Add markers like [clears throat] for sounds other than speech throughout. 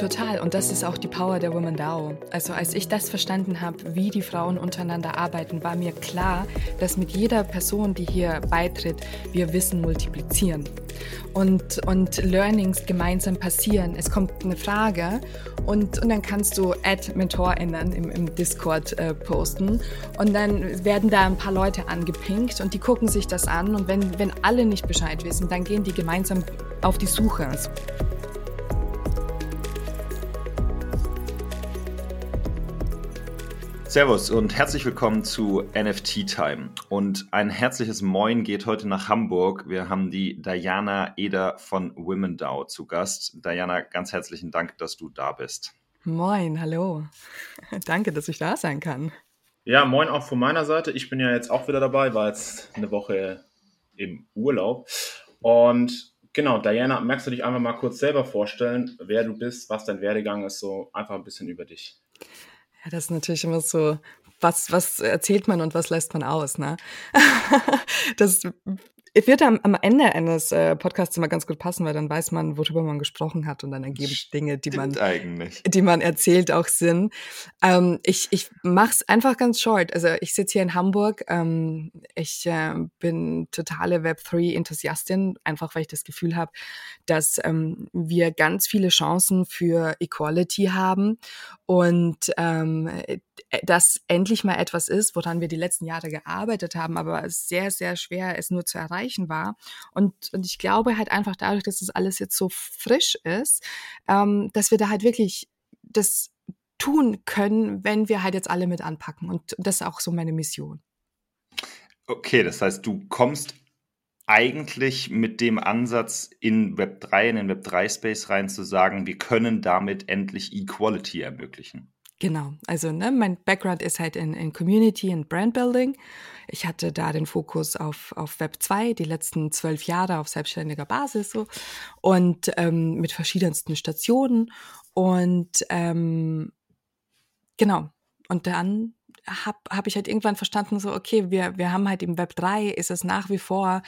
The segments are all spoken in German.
Total. Und das ist auch die Power der Women DAO. Also als ich das verstanden habe, wie die Frauen untereinander arbeiten, war mir klar, dass mit jeder Person, die hier beitritt, wir Wissen multiplizieren. Und, und Learnings gemeinsam passieren. Es kommt eine Frage und, und dann kannst du Add MentorInnen im, im Discord äh, posten und dann werden da ein paar Leute angepinkt und die gucken sich das an und wenn, wenn alle nicht Bescheid wissen, dann gehen die gemeinsam auf die Suche. Servus und herzlich willkommen zu NFT Time. Und ein herzliches Moin geht heute nach Hamburg. Wir haben die Diana Eder von Women DAO zu Gast. Diana, ganz herzlichen Dank, dass du da bist. Moin, hallo. [laughs] Danke, dass ich da sein kann. Ja, moin auch von meiner Seite. Ich bin ja jetzt auch wieder dabei, war jetzt eine Woche im Urlaub. Und genau, Diana, magst du dich einfach mal kurz selber vorstellen, wer du bist, was dein Werdegang ist, so einfach ein bisschen über dich. Ja, das ist natürlich immer so, was, was erzählt man und was lässt man aus, ne? [laughs] das wird am, am Ende eines äh, Podcasts immer ganz gut passen, weil dann weiß man, worüber man gesprochen hat und dann ergeben Dinge, die man, eigentlich. die man erzählt, auch Sinn. Ähm, ich ich mache es einfach ganz short. Also ich sitze hier in Hamburg. Ähm, ich äh, bin totale Web3-Enthusiastin, einfach weil ich das Gefühl habe, dass ähm, wir ganz viele Chancen für Equality haben und ähm, das endlich mal etwas ist, woran wir die letzten Jahre gearbeitet haben, aber sehr, sehr schwer es nur zu erreichen war. Und, und ich glaube halt einfach dadurch, dass das alles jetzt so frisch ist, ähm, dass wir da halt wirklich das tun können, wenn wir halt jetzt alle mit anpacken. Und das ist auch so meine Mission. Okay, das heißt, du kommst eigentlich mit dem Ansatz in Web 3, in den Web 3 Space rein zu sagen, wir können damit endlich Equality ermöglichen. Genau, also ne, mein Background ist halt in, in Community und Brandbuilding. Ich hatte da den Fokus auf, auf Web 2, die letzten zwölf Jahre auf selbstständiger Basis so und ähm, mit verschiedensten Stationen. Und ähm, genau, und dann habe hab ich halt irgendwann verstanden, so, okay, wir, wir haben halt im Web 3 ist es nach wie vor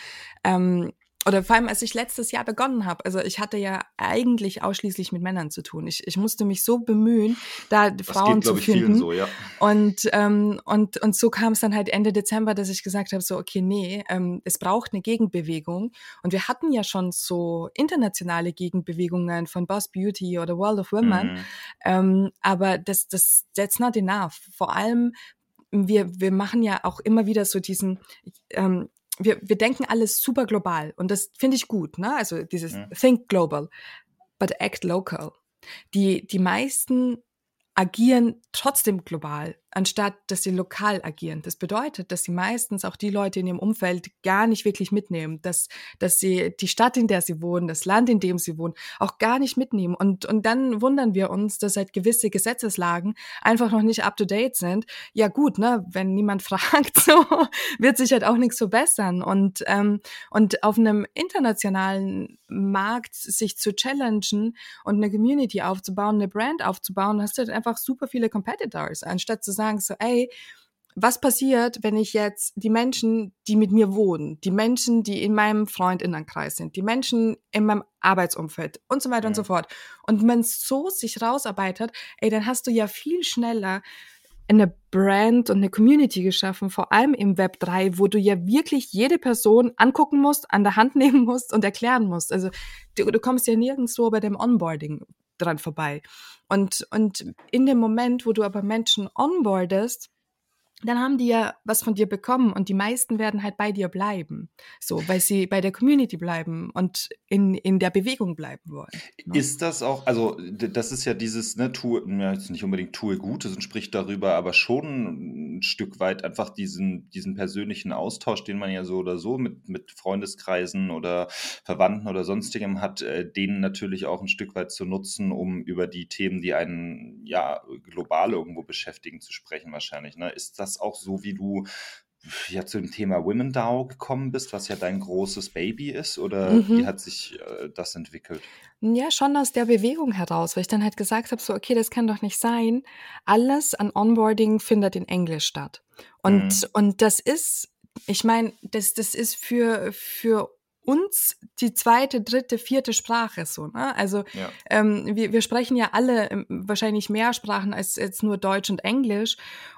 ähm, oder vor allem, als ich letztes Jahr begonnen habe, also ich hatte ja eigentlich ausschließlich mit Männern zu tun. Ich, ich musste mich so bemühen, da das Frauen geht, zu finden. So, ja. Und ähm, und und so kam es dann halt Ende Dezember, dass ich gesagt habe, so okay, nee, ähm, es braucht eine Gegenbewegung. Und wir hatten ja schon so internationale Gegenbewegungen von Boss Beauty oder World of Women, mhm. ähm, aber das das that's not enough. Vor allem wir, wir machen ja auch immer wieder so diesen, ähm, wir, wir denken alles super global und das finde ich gut, ne? Also dieses ja. Think Global, but act local. Die, die meisten agieren trotzdem global anstatt dass sie lokal agieren. Das bedeutet, dass sie meistens auch die Leute in ihrem Umfeld gar nicht wirklich mitnehmen, dass, dass sie die Stadt, in der sie wohnen, das Land, in dem sie wohnen, auch gar nicht mitnehmen. Und, und dann wundern wir uns, dass halt gewisse Gesetzeslagen einfach noch nicht up to date sind. Ja gut, ne, wenn niemand [laughs] fragt, so wird sich halt auch nichts verbessern. Und, ähm, und auf einem internationalen Markt sich zu challengen und eine Community aufzubauen, eine Brand aufzubauen, hast du halt einfach super viele Competitors, anstatt zu sagen, sagen, so, ey, was passiert, wenn ich jetzt die Menschen, die mit mir wohnen, die Menschen, die in meinem Freundinnenkreis sind, die Menschen in meinem Arbeitsumfeld und so weiter ja. und so fort. Und man so sich rausarbeitet, ey, dann hast du ja viel schneller eine Brand und eine Community geschaffen, vor allem im Web 3, wo du ja wirklich jede Person angucken musst, an der Hand [laughs] nehmen musst und erklären musst. Also du, du kommst ja nirgendwo bei dem Onboarding dran vorbei. Und, und in dem Moment, wo du aber Menschen onboardest, dann haben die ja was von dir bekommen und die meisten werden halt bei dir bleiben. So, weil sie bei der Community bleiben und in, in der Bewegung bleiben wollen. Ne? Ist das auch, also das ist ja dieses, ne, tue, ja, jetzt nicht unbedingt tue Gutes und spricht darüber, aber schon ein Stück weit einfach diesen, diesen persönlichen Austausch, den man ja so oder so mit, mit Freundeskreisen oder Verwandten oder sonstigem hat, äh, den natürlich auch ein Stück weit zu nutzen, um über die Themen, die einen ja global irgendwo beschäftigen, zu sprechen wahrscheinlich. Ne? Ist das das auch so, wie du ja zu dem Thema Women DAO gekommen bist, was ja dein großes Baby ist? Oder mhm. wie hat sich äh, das entwickelt? Ja, schon aus der Bewegung heraus, weil ich dann halt gesagt habe, so, okay, das kann doch nicht sein. Alles an Onboarding findet in Englisch statt. Und, mhm. und das ist, ich meine, das, das ist für, für uns die zweite, dritte, vierte Sprache so. Ne? Also ja. ähm, wir, wir sprechen ja alle ähm, wahrscheinlich mehr Sprachen als jetzt nur Deutsch und Englisch.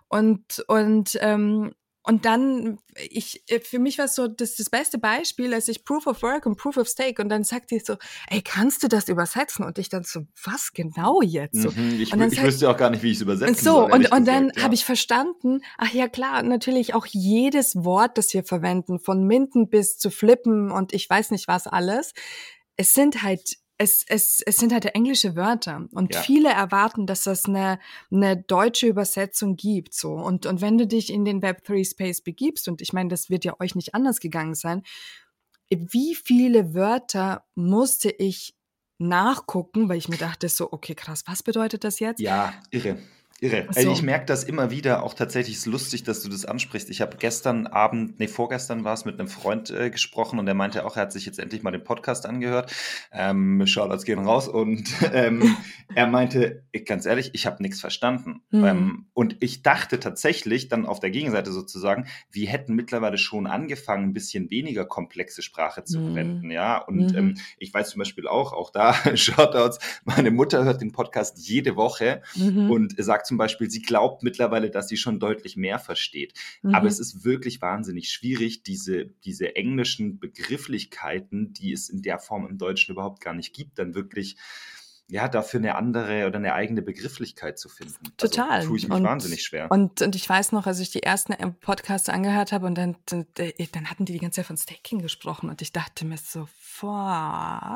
Und, und ähm, und dann, ich, äh, für mich war es so das, das beste Beispiel, als ich Proof of Work und Proof of Stake und dann sagt die so, ey, kannst du das übersetzen? Und ich dann so, was genau jetzt? So. Mhm, ich, ich wüsste auch gar nicht, wie ich es übersetzen so, soll. Und, und dann ja. habe ich verstanden, ach ja klar, natürlich auch jedes Wort, das wir verwenden, von Minden bis zu Flippen und ich weiß nicht was alles, es sind halt es, es, es sind halt englische Wörter und ja. viele erwarten, dass das eine, eine deutsche Übersetzung gibt. So. Und, und wenn du dich in den Web3 Space begibst, und ich meine, das wird ja euch nicht anders gegangen sein, wie viele Wörter musste ich nachgucken, weil ich mir dachte so, okay, krass, was bedeutet das jetzt? Ja, irre. Irre. So. Also ich merke das immer wieder, auch tatsächlich ist lustig, dass du das ansprichst. Ich habe gestern Abend, nee, vorgestern war es, mit einem Freund äh, gesprochen und der meinte auch, er hat sich jetzt endlich mal den Podcast angehört. Ähm, Shoutouts gehen raus und [laughs] ähm, er meinte, ich, ganz ehrlich, ich habe nichts verstanden. Mhm. Ähm, und ich dachte tatsächlich dann auf der Gegenseite sozusagen, wir hätten mittlerweile schon angefangen, ein bisschen weniger komplexe Sprache zu mhm. verwenden. Ja, und mhm. ähm, ich weiß zum Beispiel auch, auch da [laughs] Shoutouts, meine Mutter hört den Podcast jede Woche mhm. und sagt sagt zum Beispiel, sie glaubt mittlerweile, dass sie schon deutlich mehr versteht. Mhm. Aber es ist wirklich wahnsinnig schwierig, diese, diese englischen Begrifflichkeiten, die es in der Form im Deutschen überhaupt gar nicht gibt, dann wirklich ja, dafür eine andere oder eine eigene Begrifflichkeit zu finden. Also Total. Also, tue ich mich und, wahnsinnig schwer. Und, und ich weiß noch, als ich die ersten Podcasts angehört habe und dann, dann, dann hatten die die ganze Zeit von Staking gesprochen und ich dachte mir so, fuck,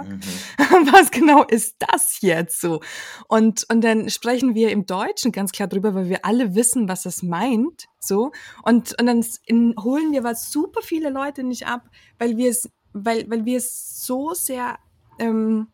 mhm. [laughs] was genau ist das jetzt so? Und, und dann sprechen wir im Deutschen ganz klar drüber, weil wir alle wissen, was es meint, so. Und, und dann in, holen wir was super viele Leute nicht ab, weil wir es, weil, weil wir es so sehr, ähm,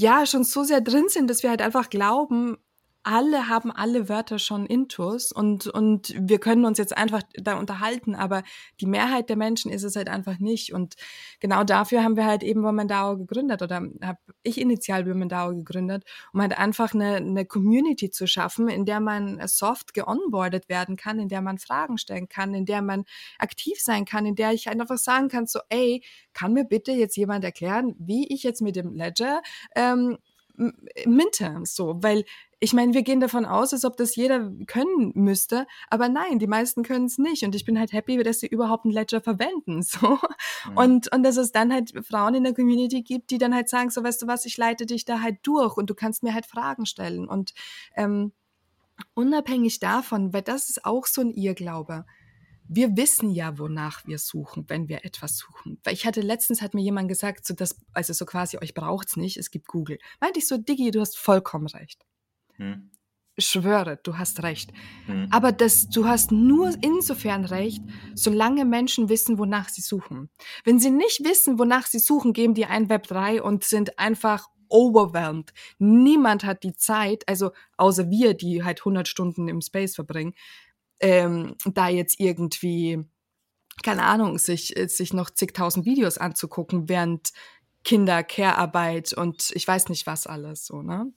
ja schon so sehr drin sind, dass wir halt einfach glauben, alle haben alle Wörter schon intus und, und wir können uns jetzt einfach da unterhalten, aber die Mehrheit der Menschen ist es halt einfach nicht. Und genau dafür haben wir halt eben Womendao gegründet oder habe ich initial Womendao gegründet, um halt einfach eine, eine Community zu schaffen, in der man soft geonboardet werden kann, in der man Fragen stellen kann, in der man aktiv sein kann, in der ich halt einfach sagen kann, so, ey, kann mir bitte jetzt jemand erklären, wie ich jetzt mit dem Ledger ähm, minte, so, weil ich meine, wir gehen davon aus, als ob das jeder können müsste, aber nein, die meisten können es nicht und ich bin halt happy, dass sie überhaupt einen Ledger verwenden, [laughs] so. Mhm. Und, und dass es dann halt Frauen in der Community gibt, die dann halt sagen, so, weißt du was, ich leite dich da halt durch und du kannst mir halt Fragen stellen und, ähm, unabhängig davon, weil das ist auch so ein Irrglaube wir wissen ja, wonach wir suchen, wenn wir etwas suchen. Weil ich hatte letztens hat mir jemand gesagt, so dass, also so quasi, euch braucht's nicht, es gibt Google. Meinte ich so, Diggi, du hast vollkommen recht. Hm. Ich schwöre, du hast recht. Hm. Aber das, du hast nur insofern recht, solange Menschen wissen, wonach sie suchen. Wenn sie nicht wissen, wonach sie suchen, geben die ein Web 3 und sind einfach overwhelmed. Niemand hat die Zeit, also außer wir, die halt 100 Stunden im Space verbringen, ähm, da jetzt irgendwie, keine Ahnung, sich, sich noch zigtausend Videos anzugucken, während Kinder, Care-Arbeit und ich weiß nicht was alles, so, ne?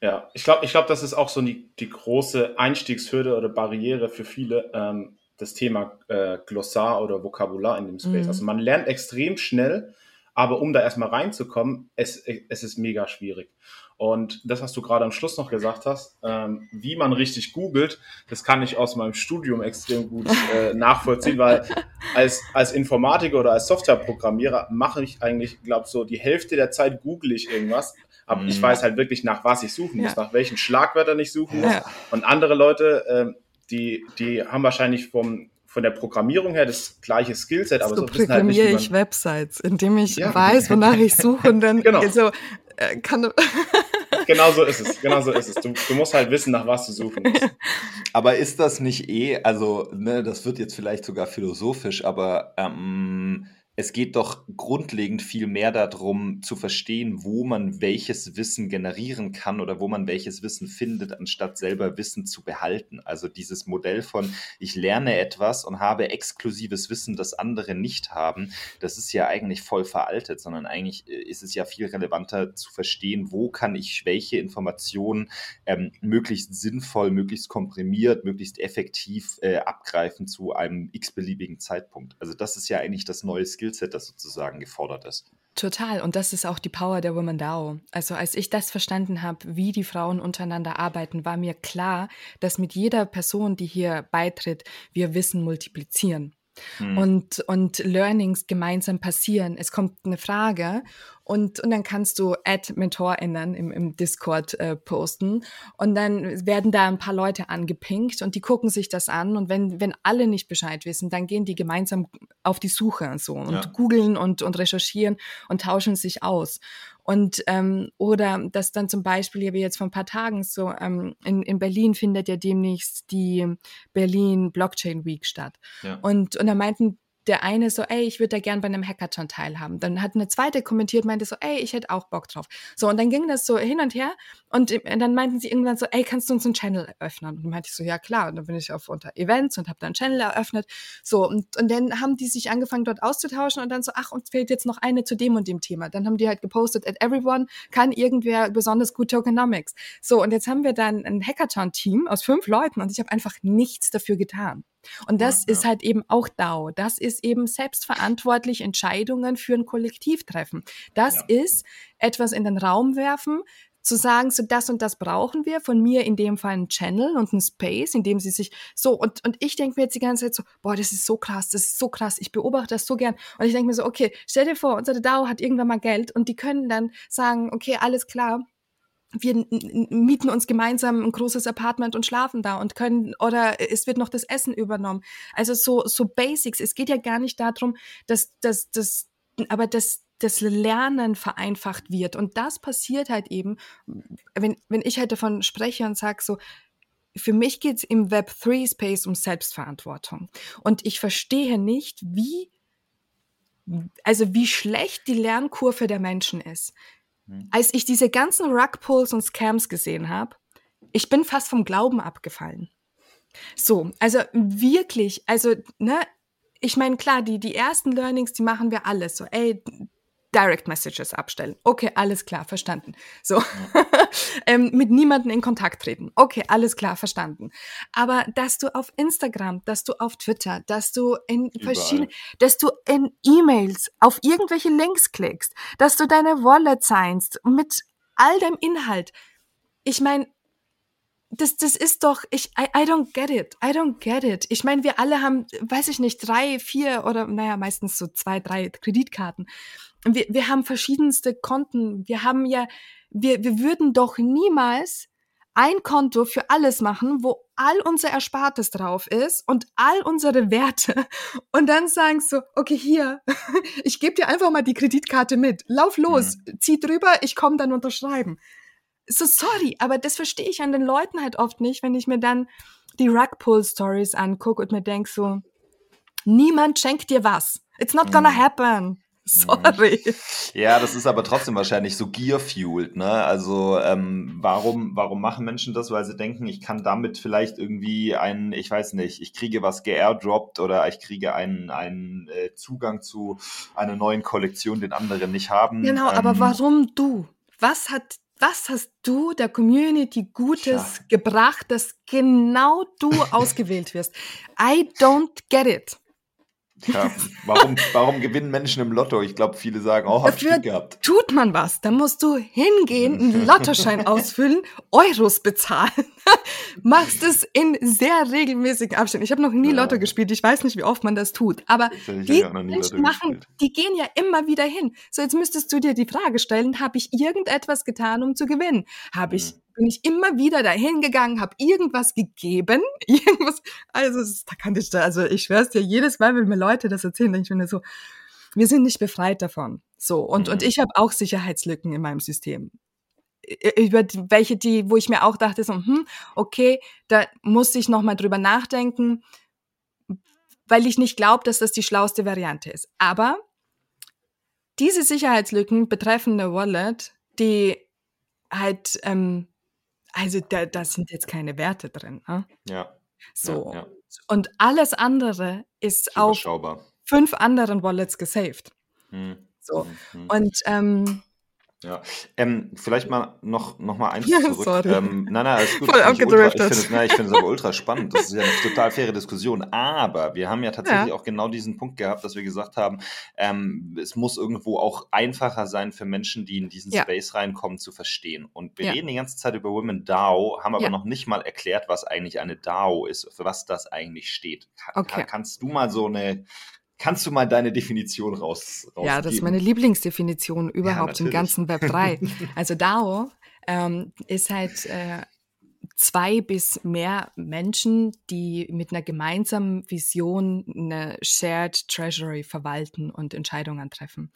Ja, ich glaube, ich glaub, das ist auch so die, die große Einstiegshürde oder Barriere für viele, ähm, das Thema äh, Glossar oder Vokabular in dem Space. Mhm. Also man lernt extrem schnell, aber um da erstmal reinzukommen, es, es ist mega schwierig. Und das, was du gerade am Schluss noch gesagt hast, ähm, wie man richtig googelt, das kann ich aus meinem Studium extrem gut äh, nachvollziehen, weil als, als Informatiker oder als Softwareprogrammierer mache ich eigentlich, glaube so die Hälfte der Zeit google ich irgendwas, aber mm. ich mhm. weiß halt wirklich, nach was ich suchen muss, ja. nach welchen Schlagwörtern ich suchen muss. Ja. Und andere Leute, äh, die, die haben wahrscheinlich vom von der Programmierung her das gleiche Skillset, aber so, so wissen halt nicht, ich Websites, indem ich ja. weiß, wonach ich suche und dann [laughs] genau. so äh, kann [laughs] genau so ist es. Genau so ist es. Du, du, musst halt wissen, nach was du suchen musst. [laughs] Aber ist das nicht eh, also, ne, das wird jetzt vielleicht sogar philosophisch, aber ähm, es geht doch grundlegend viel mehr darum zu verstehen, wo man welches Wissen generieren kann oder wo man welches Wissen findet, anstatt selber Wissen zu behalten. Also dieses Modell von ich lerne etwas und habe exklusives Wissen, das andere nicht haben, das ist ja eigentlich voll veraltet, sondern eigentlich äh, ist es ja viel relevanter zu verstehen, wo kann ich welche Informationen ähm, möglichst sinnvoll, möglichst komprimiert, möglichst effektiv äh, abgreifen zu einem x-beliebigen Zeitpunkt. Also das ist ja eigentlich das neue Skill Skillset, das sozusagen gefordert ist. Total. Und das ist auch die Power der Woman DAO. Also als ich das verstanden habe, wie die Frauen untereinander arbeiten, war mir klar, dass mit jeder Person, die hier beitritt, wir Wissen multiplizieren. Mhm. Und, und Learnings gemeinsam passieren. Es kommt eine Frage und, und dann kannst du Add MentorInnen im, im Discord äh, posten und dann werden da ein paar Leute angepinkt und die gucken sich das an und wenn, wenn alle nicht Bescheid wissen, dann gehen die gemeinsam auf die Suche und so und ja. googeln und, und recherchieren und tauschen sich aus. Und ähm, oder dass dann zum Beispiel, wie jetzt vor ein paar Tagen so, ähm, in, in Berlin findet ja demnächst die Berlin Blockchain Week statt. Ja. Und, und da meinten der eine so, ey, ich würde da gern bei einem Hackathon teilhaben. Dann hat eine zweite kommentiert, meinte so, ey, ich hätte auch Bock drauf. So, und dann ging das so hin und her und dann meinten sie irgendwann so, ey, kannst du uns einen Channel eröffnen? Und dann meinte ich so, ja klar. Und dann bin ich auf unter Events und habe dann einen Channel eröffnet. So, und, und dann haben die sich angefangen dort auszutauschen und dann so, ach, uns fehlt jetzt noch eine zu dem und dem Thema. Dann haben die halt gepostet, at everyone kann irgendwer besonders gut Tokenomics. So, und jetzt haben wir dann ein Hackathon-Team aus fünf Leuten und ich habe einfach nichts dafür getan. Und das ja, ist halt eben auch DAO. Das ist eben selbstverantwortlich Entscheidungen für ein Kollektiv treffen. Das ja. ist etwas in den Raum werfen, zu sagen, so das und das brauchen wir, von mir in dem Fall ein Channel und ein Space, in dem sie sich so, und, und ich denke mir jetzt die ganze Zeit so, boah, das ist so krass, das ist so krass, ich beobachte das so gern. Und ich denke mir so, okay, stell dir vor, unsere DAO hat irgendwann mal Geld und die können dann sagen, okay, alles klar, wir mieten uns gemeinsam ein großes Apartment und schlafen da und können oder es wird noch das Essen übernommen. Also so so Basics. Es geht ja gar nicht darum, dass dass das aber dass das Lernen vereinfacht wird und das passiert halt eben, wenn wenn ich halt davon spreche und sage so für mich geht's im Web 3 Space um Selbstverantwortung und ich verstehe nicht, wie also wie schlecht die Lernkurve der Menschen ist. Mhm. Als ich diese ganzen Rugpulls und Scams gesehen habe, ich bin fast vom Glauben abgefallen. So, also wirklich, also, ne, ich meine, klar, die, die ersten Learnings, die machen wir alles. So, ey, Direct Messages abstellen. Okay, alles klar, verstanden. So, ja. Ähm, mit niemandem in Kontakt treten. Okay, alles klar, verstanden. Aber dass du auf Instagram, dass du auf Twitter, dass du in verschiedenen, dass du in E-Mails auf irgendwelche Links klickst, dass du deine Wallet signst mit all dem Inhalt. Ich meine, das, das ist doch, ich, I, I don't get it. I don't get it. Ich meine, wir alle haben, weiß ich nicht, drei, vier oder naja, meistens so zwei, drei Kreditkarten wir, wir haben verschiedenste Konten. Wir haben ja, wir, wir würden doch niemals ein Konto für alles machen, wo all unser Erspartes drauf ist und all unsere Werte [laughs] und dann sagen so, okay, hier, [laughs] ich gebe dir einfach mal die Kreditkarte mit. Lauf los, mhm. zieh drüber, ich komme dann unterschreiben. So sorry, aber das verstehe ich an den Leuten halt oft nicht, wenn ich mir dann die Rugpull Stories angucke und mir denk so, niemand schenkt dir was. It's not gonna mhm. happen. Sorry. Ja, das ist aber trotzdem wahrscheinlich so gear-fueled, ne? Also, ähm, warum, warum machen Menschen das? Weil sie denken, ich kann damit vielleicht irgendwie einen, ich weiß nicht, ich kriege was geairdroppt oder ich kriege einen, einen äh, Zugang zu einer neuen Kollektion, den andere nicht haben. Genau, ähm, aber warum du? Was hat was hast du der Community Gutes ja. gebracht, dass genau du [laughs] ausgewählt wirst? I don't get it. Ja, warum, warum gewinnen Menschen im Lotto? Ich glaube, viele sagen, oh, hab Dafür gehabt. Tut man was. Da musst du hingehen, einen [laughs] Lottoschein ausfüllen, Euros bezahlen. [laughs] Machst es in sehr regelmäßigen Abständen. Ich habe noch nie ja. Lotto gespielt. Ich weiß nicht, wie oft man das tut. Aber die Menschen machen, die gehen ja immer wieder hin. So, jetzt müsstest du dir die Frage stellen, habe ich irgendetwas getan, um zu gewinnen? Habe ich mhm bin ich immer wieder dahin gegangen, habe irgendwas gegeben, [laughs] irgendwas, also da kann ich da, also ich schwör's dir, jedes Mal, wenn mir Leute das erzählen, denke ich mir so, wir sind nicht befreit davon. So, und, mhm. und ich habe auch Sicherheitslücken in meinem System. Über welche, die, wo ich mir auch dachte, so, hm, okay, da muss ich nochmal drüber nachdenken, weil ich nicht glaube, dass das die schlauste Variante ist. Aber diese Sicherheitslücken betreffende Wallet, die halt ähm, also da, da sind jetzt keine Werte drin. Ne? Ja. So. Ja, ja. Und alles andere ist auf fünf anderen Wallets gesaved. Hm. So. Hm, hm. Und ähm, Ja, ähm, vielleicht mal noch, noch mal eins [laughs] ja, zurück. Sorry. Ähm, nein, nein, alles gut. Voll ich finde es, nein, find es aber ultra spannend. Das ist ja eine total faire Diskussion. Aber wir haben ja tatsächlich ja. auch genau diesen Punkt gehabt, dass wir gesagt haben, ähm, es muss irgendwo auch einfacher sein für Menschen, die in diesen ja. Space reinkommen, zu verstehen. Und wir reden die ganze Zeit über Women DAO, haben aber noch nicht mal erklärt, was eigentlich eine DAO ist, für was das eigentlich steht. Kann, okay. Kannst du mal so eine Kannst du mal deine Definition raus, rausgeben? Ja, das ist meine Lieblingsdefinition überhaupt ja, im ganzen Web 3. [laughs] also DAO ähm, ist halt äh, zwei bis mehr Menschen, die mit einer gemeinsamen Vision eine Shared Treasury verwalten und Entscheidungen treffen.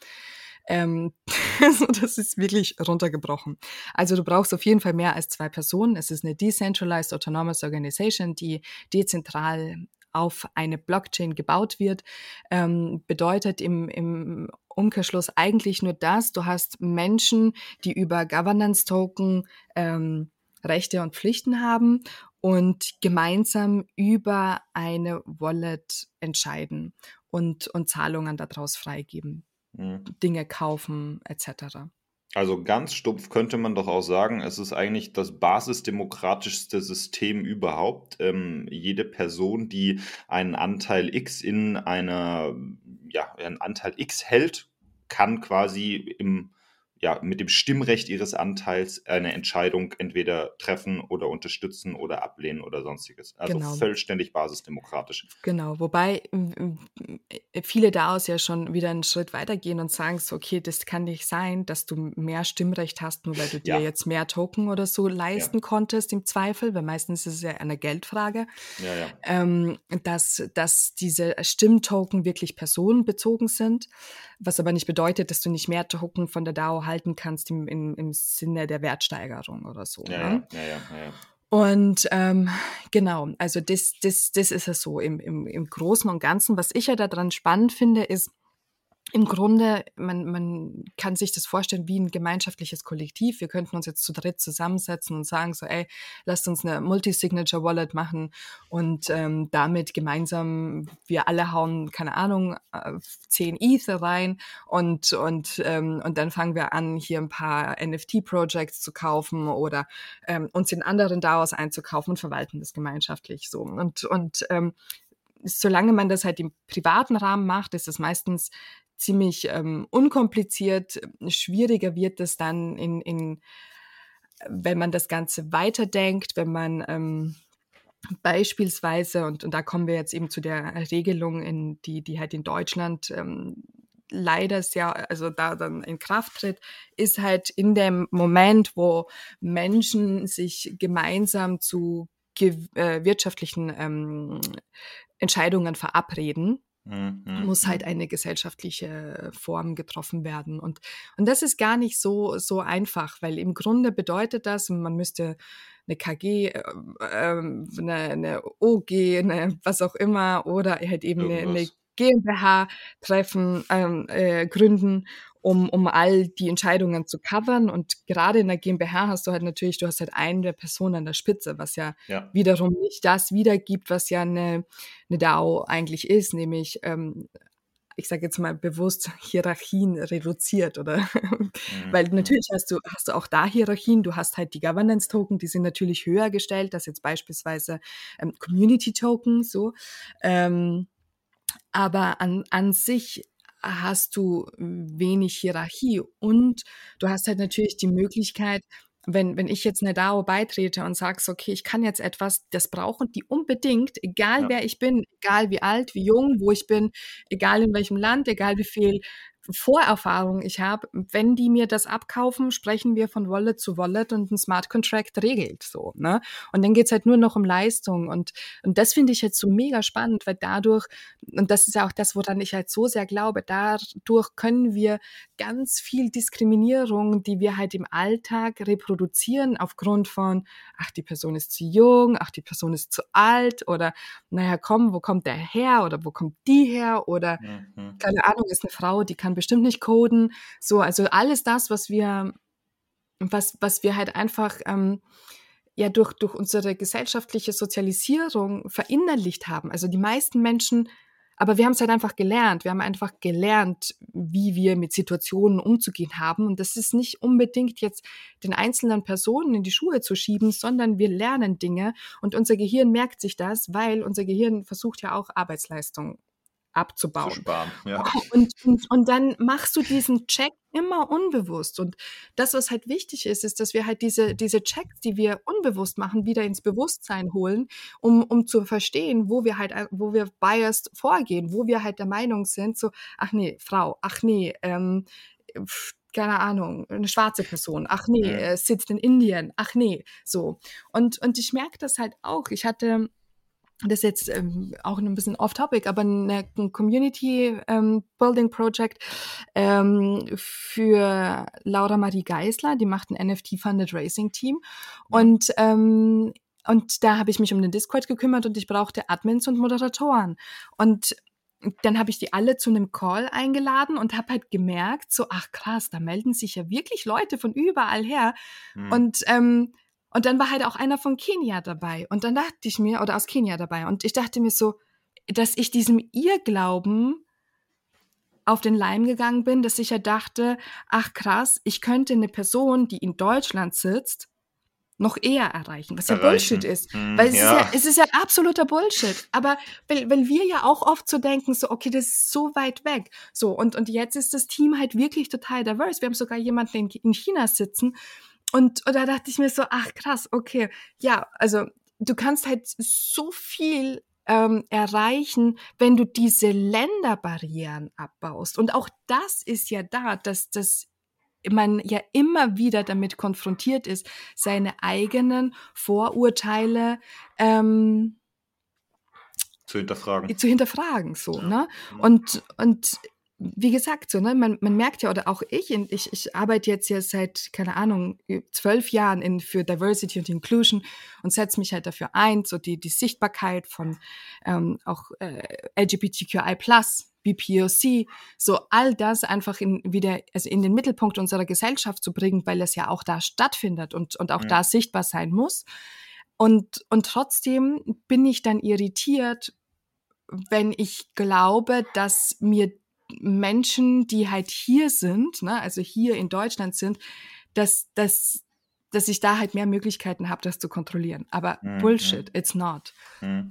Ähm, [laughs] das ist wirklich runtergebrochen. Also du brauchst auf jeden Fall mehr als zwei Personen. Es ist eine Decentralized Autonomous Organization, die dezentral auf eine Blockchain gebaut wird, ähm, bedeutet im, im Umkehrschluss eigentlich nur das, du hast Menschen, die über Governance-Token ähm, Rechte und Pflichten haben und gemeinsam über eine Wallet entscheiden und, und Zahlungen daraus freigeben, mhm. Dinge kaufen etc. Also ganz stumpf könnte man doch auch sagen, es ist eigentlich das basisdemokratischste System überhaupt. Ähm, jede Person, die einen Anteil X in einer, ja, einen Anteil X hält, kann quasi im ja, mit dem Stimmrecht ihres Anteils eine Entscheidung entweder treffen oder unterstützen oder ablehnen oder sonstiges. Also genau. vollständig basisdemokratisch. Genau, wobei viele daraus ja schon wieder einen Schritt weitergehen und sagen so, okay, das kann nicht sein, dass du mehr Stimmrecht hast, nur weil du dir ja. jetzt mehr Token oder so leisten ja. konntest im Zweifel, weil meistens ist es ja eine Geldfrage, ja. Ähm, dass, dass diese Stimmtoken wirklich personenbezogen sind, was aber nicht bedeutet, dass du nicht mehr Token von der DAO halten kannst im, im, im Sinne der Wertsteigerung oder so. Ja, ne? ja, ja, ja, ja. Und ähm, genau, also das, das, das ist es so im, im, im Großen und Ganzen. Was ich ja daran spannend finde, ist, im Grunde, man, man kann sich das vorstellen wie ein gemeinschaftliches Kollektiv. Wir könnten uns jetzt zu dritt zusammensetzen und sagen so, ey, lasst uns eine Multi-Signature-Wallet machen und ähm, damit gemeinsam, wir alle hauen, keine Ahnung, äh, 10 Ether rein und, und, ähm, und dann fangen wir an, hier ein paar NFT-Projects zu kaufen oder ähm, uns in anderen DAOs einzukaufen und verwalten das gemeinschaftlich so. Und, und ähm, solange man das halt im privaten Rahmen macht, ist es meistens ziemlich ähm, unkompliziert. Schwieriger wird es dann in, in, wenn man das Ganze weiterdenkt, wenn man ähm, beispielsweise, und, und da kommen wir jetzt eben zu der Regelung, in die, die halt in Deutschland ähm, leider sehr, also da dann in Kraft tritt, ist halt in dem Moment, wo Menschen sich gemeinsam zu äh, wirtschaftlichen ähm, Entscheidungen verabreden, Mhm, muss halt mhm. eine gesellschaftliche Form getroffen werden. Und, und das ist gar nicht so, so einfach, weil im Grunde bedeutet das, man müsste eine KG, äh, ähm, eine, eine OG, eine, was auch immer, oder halt eben eine, eine GmbH treffen, ähm, äh, gründen um, um all die Entscheidungen zu covern. Und gerade in der GmbH hast du halt natürlich, du hast halt eine Person an der Spitze, was ja, ja. wiederum nicht das wiedergibt, was ja eine, eine DAO eigentlich ist, nämlich ähm, ich sage jetzt mal bewusst Hierarchien reduziert oder mhm. weil natürlich hast du hast du auch da Hierarchien. Du hast halt die Governance Token, die sind natürlich höher gestellt, als jetzt beispielsweise ähm, Community Token so. Ähm, aber an, an sich hast du wenig Hierarchie und du hast halt natürlich die Möglichkeit, wenn, wenn ich jetzt eine DAO beitrete und sagst, okay, ich kann jetzt etwas, das brauchen die unbedingt, egal ja. wer ich bin, egal wie alt, wie jung, wo ich bin, egal in welchem Land, egal wie viel Vorerfahrung ich habe, wenn die mir das abkaufen, sprechen wir von Wallet zu Wallet und ein Smart Contract regelt so. Ne? Und dann geht's halt nur noch um Leistung. Und, und das finde ich jetzt so mega spannend, weil dadurch, und das ist ja auch das, woran ich halt so sehr glaube, dadurch können wir ganz viel Diskriminierung, die wir halt im Alltag reproduzieren, aufgrund von, ach, die Person ist zu jung, ach, die Person ist zu alt oder, naja, komm, wo kommt der her oder wo kommt die her oder, mhm. keine Ahnung, ist eine Frau, die kann bestimmt nicht coden. So, also alles das, was wir, was, was wir halt einfach ähm, ja durch, durch unsere gesellschaftliche Sozialisierung verinnerlicht haben. Also die meisten Menschen Aber wir haben es halt einfach gelernt. Wir haben einfach gelernt, wie wir mit Situationen umzugehen haben. Und das ist nicht unbedingt jetzt den einzelnen Personen in die Schuhe zu schieben, sondern wir lernen Dinge und unser Gehirn merkt sich das, weil unser Gehirn versucht ja auch Arbeitsleistung abzubauen. Zu sparen, ja. Und, und, und dann machst du diesen Check immer unbewusst. Und das, was halt wichtig ist, ist, dass wir halt diese, diese Checks, die wir unbewusst machen, wieder ins Bewusstsein holen, um, um zu verstehen, wo wir halt, wo wir biased vorgehen, wo wir halt der Meinung sind, so, ach nee, Frau, ach nee, ähm, keine Ahnung, eine schwarze Person, ach nee, ja. äh, sitzt in Indien, ach nee, so. Und, und ich merke das halt auch. Ich hatte das ist jetzt ähm, auch ein bisschen off-topic, aber eine, ein Community ähm, Building Project ähm, für Laura Marie Geisler, die macht ein NFT-Funded Racing Team. Und ähm, und da habe ich mich um den Discord gekümmert und ich brauchte Admins und Moderatoren. Und dann habe ich die alle zu einem Call eingeladen und habe halt gemerkt, so, ach krass, da melden sich ja wirklich Leute von überall her. Mhm. Und ähm, und dann war halt auch einer von Kenia dabei. Und dann dachte ich mir, oder aus Kenia dabei. Und ich dachte mir so, dass ich diesem Irrglauben auf den Leim gegangen bin, dass ich ja dachte, ach krass, ich könnte eine Person, die in Deutschland sitzt, noch eher erreichen, was ja Bullshit ist. Hm, weil es, ja. Ist ja, es ist ja absoluter Bullshit. Aber weil, weil wir ja auch oft so denken, so, okay, das ist so weit weg. So, und, und jetzt ist das Team halt wirklich total diverse. Wir haben sogar jemanden in, in China sitzen, und, und da dachte ich mir so, ach krass, okay, ja, also du kannst halt so viel ähm, erreichen, wenn du diese Länderbarrieren abbaust. Und auch das ist ja da, dass das man ja immer wieder damit konfrontiert ist, seine eigenen Vorurteile ähm, zu hinterfragen. Zu hinterfragen, so, ja. ne? Und, und wie gesagt, so, ne, man, man merkt ja, oder auch ich, ich, ich arbeite jetzt ja seit, keine Ahnung, zwölf Jahren in, für Diversity und Inclusion und setze mich halt dafür ein, so die, die Sichtbarkeit von ähm, auch äh, LGBTQI+, BPOC, so all das einfach in, wieder, also in den Mittelpunkt unserer Gesellschaft zu bringen, weil es ja auch da stattfindet und, und auch ja. da sichtbar sein muss. Und, und trotzdem bin ich dann irritiert, wenn ich glaube, dass mir Menschen, die halt hier sind, ne, also hier in Deutschland sind, dass, dass, dass ich da halt mehr Möglichkeiten habe, das zu kontrollieren. Aber mhm. Bullshit, it's not. Mhm.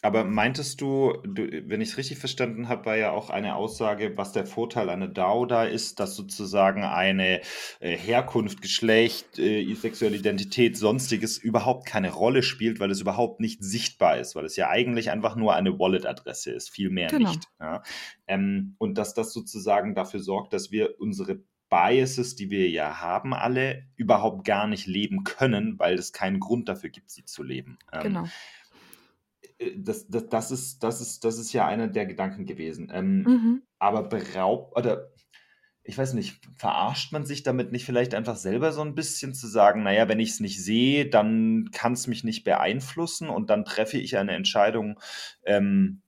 Aber meintest du, du wenn ich es richtig verstanden habe, war ja auch eine Aussage, was der Vorteil einer DAO da ist, dass sozusagen eine äh, Herkunft, Geschlecht, äh, sexuelle Identität, sonstiges überhaupt keine Rolle spielt, weil es überhaupt nicht sichtbar ist, weil es ja eigentlich einfach nur eine Wallet-Adresse ist, viel mehr genau. nicht. Ja? Ähm, und dass das sozusagen dafür sorgt, dass wir unsere Biases, die wir ja haben, alle überhaupt gar nicht leben können, weil es keinen Grund dafür gibt, sie zu leben. Ähm, genau. Äh, das, das, das, ist, das, ist, das ist ja einer der Gedanken gewesen. Ähm, mhm. Aber beraubt, oder ich weiß nicht, verarscht man sich damit nicht vielleicht einfach selber so ein bisschen zu sagen, naja, wenn ich es nicht sehe, dann kann es mich nicht beeinflussen und dann treffe ich eine Entscheidung, ähm,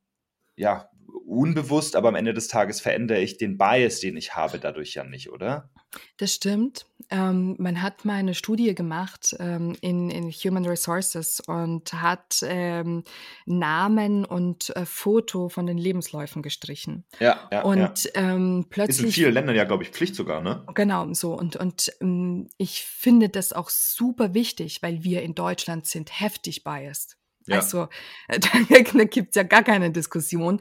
ja, unbewusst, aber am Ende des Tages verändere ich den Bias, den ich habe, dadurch ja nicht, oder? Das stimmt. Ähm, man hat mal eine Studie gemacht ähm, in, in Human Resources und hat ähm, Namen und äh, Foto von den Lebensläufen gestrichen. Ja, ja. Und ja. Ähm, plötzlich. Ist in vielen Ländern ja, glaube ich, Pflicht sogar, ne? Genau, so. Und, und ähm, ich finde das auch super wichtig, weil wir in Deutschland sind heftig biased. Ja. Also, [laughs] da, da gibt es ja gar keine Diskussion,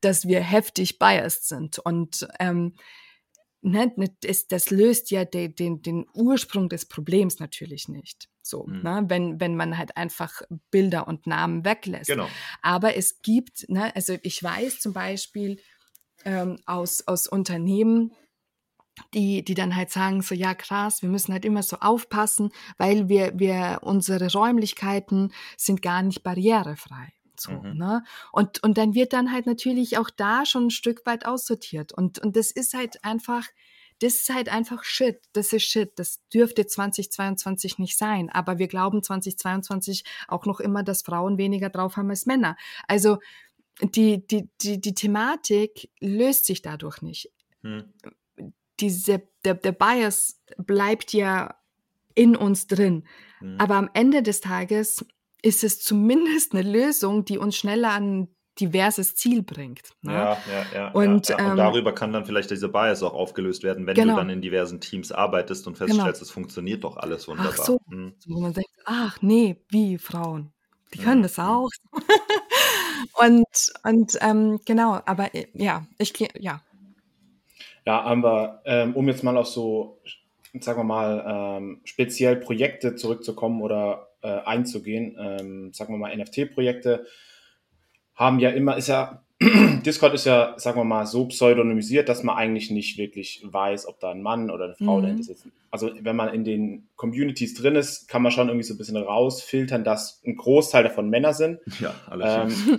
dass wir heftig biased sind. Und ähm, ne, ne, das, das löst ja de, den, den Ursprung des Problems natürlich nicht. So, mhm. ne, wenn, wenn man halt einfach Bilder und Namen weglässt. Genau. Aber es gibt, ne, also ich weiß zum Beispiel ähm, aus, aus Unternehmen, die, die dann halt sagen, so ja krass, wir müssen halt immer so aufpassen, weil wir, wir unsere Räumlichkeiten sind gar nicht barrierefrei. So, mhm. ne? und, und dann wird dann halt natürlich auch da schon ein Stück weit aussortiert. Und, und das ist halt einfach, das ist halt einfach Shit. Das ist Shit. Das dürfte 2022 nicht sein. Aber wir glauben 2022 auch noch immer, dass Frauen weniger drauf haben als Männer. Also die, die, die, die Thematik löst sich dadurch nicht. Hm diese, der, der Bias bleibt ja in uns drin. Mhm. Aber am Ende des Tages ist es zumindest eine Lösung, die uns schneller an diverses Ziel bringt. Ne? Ja, ja, ja. Und, ja, ja. und ähm, darüber kann dann vielleicht diese Bias auch aufgelöst werden, wenn genau. du dann in diversen Teams arbeitest und feststellst, genau. es funktioniert doch alles wunderbar. Ach so, hm. wo man denkt, ach nee, wie Frauen, die können hm. das auch. [laughs] und und ähm, genau, aber äh, ja, ich ja. Ja, aber ähm, um jetzt mal auf so, sagen wir mal, ähm, speziell Projekte zurückzukommen oder äh, einzugehen, ähm, sagen wir mal NFT-Projekte, haben ja immer, ist ja, [clears throat] Discord ist ja, sagen wir mal, so pseudonymisiert, dass man eigentlich nicht wirklich weiß, ob da ein Mann oder eine Frau mhm. dahinter sitzt. Also wenn man in den Communities drin ist, kann man schon irgendwie so ein bisschen rausfiltern, dass ein Großteil davon Männer sind. Ja, alles. Ähm,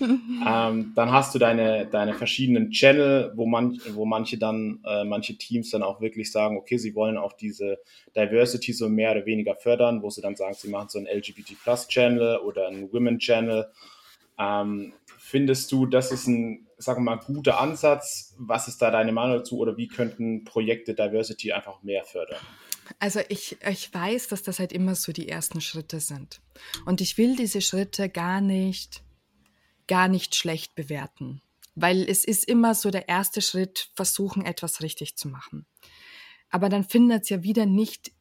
[laughs] ja. ähm, dann hast du deine, deine verschiedenen Channel, wo, man, wo manche dann, äh, manche Teams dann auch wirklich sagen, okay, sie wollen auch diese Diversity so mehr oder weniger fördern, wo sie dann sagen, sie machen so einen LGBT Plus Channel oder einen Women Channel ähm, findest du, das ist ein, sagen wir mal, guter Ansatz? Was ist da deine Meinung dazu oder wie könnten Projekte Diversity einfach mehr fördern? Also ich, ich weiß, dass das halt immer so die ersten Schritte sind. Und ich will diese Schritte gar nicht, gar nicht schlecht bewerten. Weil es ist immer so der erste Schritt, versuchen etwas richtig zu machen. Aber dann findet es ja wieder nicht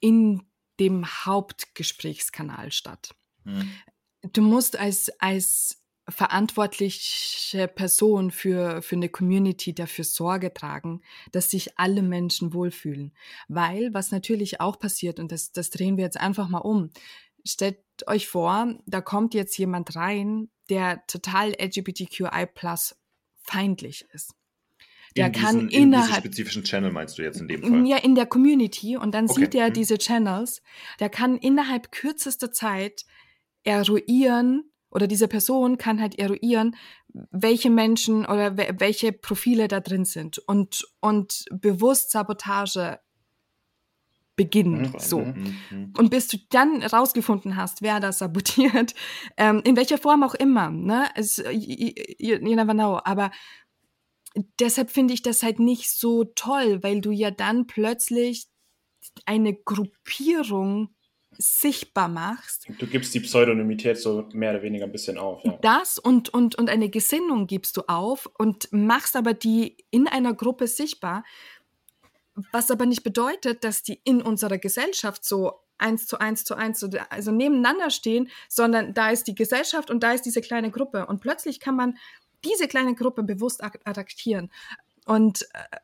in dem Hauptgesprächskanal statt. Hm du musst als, als verantwortliche Person für, für eine Community dafür Sorge tragen, dass sich alle Menschen wohlfühlen. Weil, was natürlich auch passiert, und das, das drehen wir jetzt einfach mal um, stellt euch vor, da kommt jetzt jemand rein, der total LGBTQI plus feindlich ist. Der in kann diesen, innerhalb. In spezifischen Channel meinst du jetzt in dem Fall? Ja, in der Community. Und dann okay. sieht er hm. diese Channels. Der kann innerhalb kürzester Zeit eruieren oder diese Person kann halt eruieren, welche Menschen oder welche Profile da drin sind und, und bewusst Sabotage beginnen. Mhm. So. Mhm. mhm. Und bis du dann rausgefunden hast, wer das sabotiert, [laughs] ähm, in welcher Form auch immer, ne? Es, you, you never know. Aber deshalb finde ich das halt nicht so toll, weil du ja dann plötzlich eine Gruppierung sichtbar machst. Du gibst die Pseudonymität so mehr oder weniger ein bisschen auf. Ja. Das und, und, und eine Gesinnung gibst du auf und machst aber die in einer Gruppe sichtbar, was aber nicht bedeutet, dass die in unserer Gesellschaft so eins zu eins zu eins, also nebeneinander stehen, sondern da ist die Gesellschaft und da ist diese kleine Gruppe. Und plötzlich kann man diese kleine Gruppe bewusst attackieren und, äh,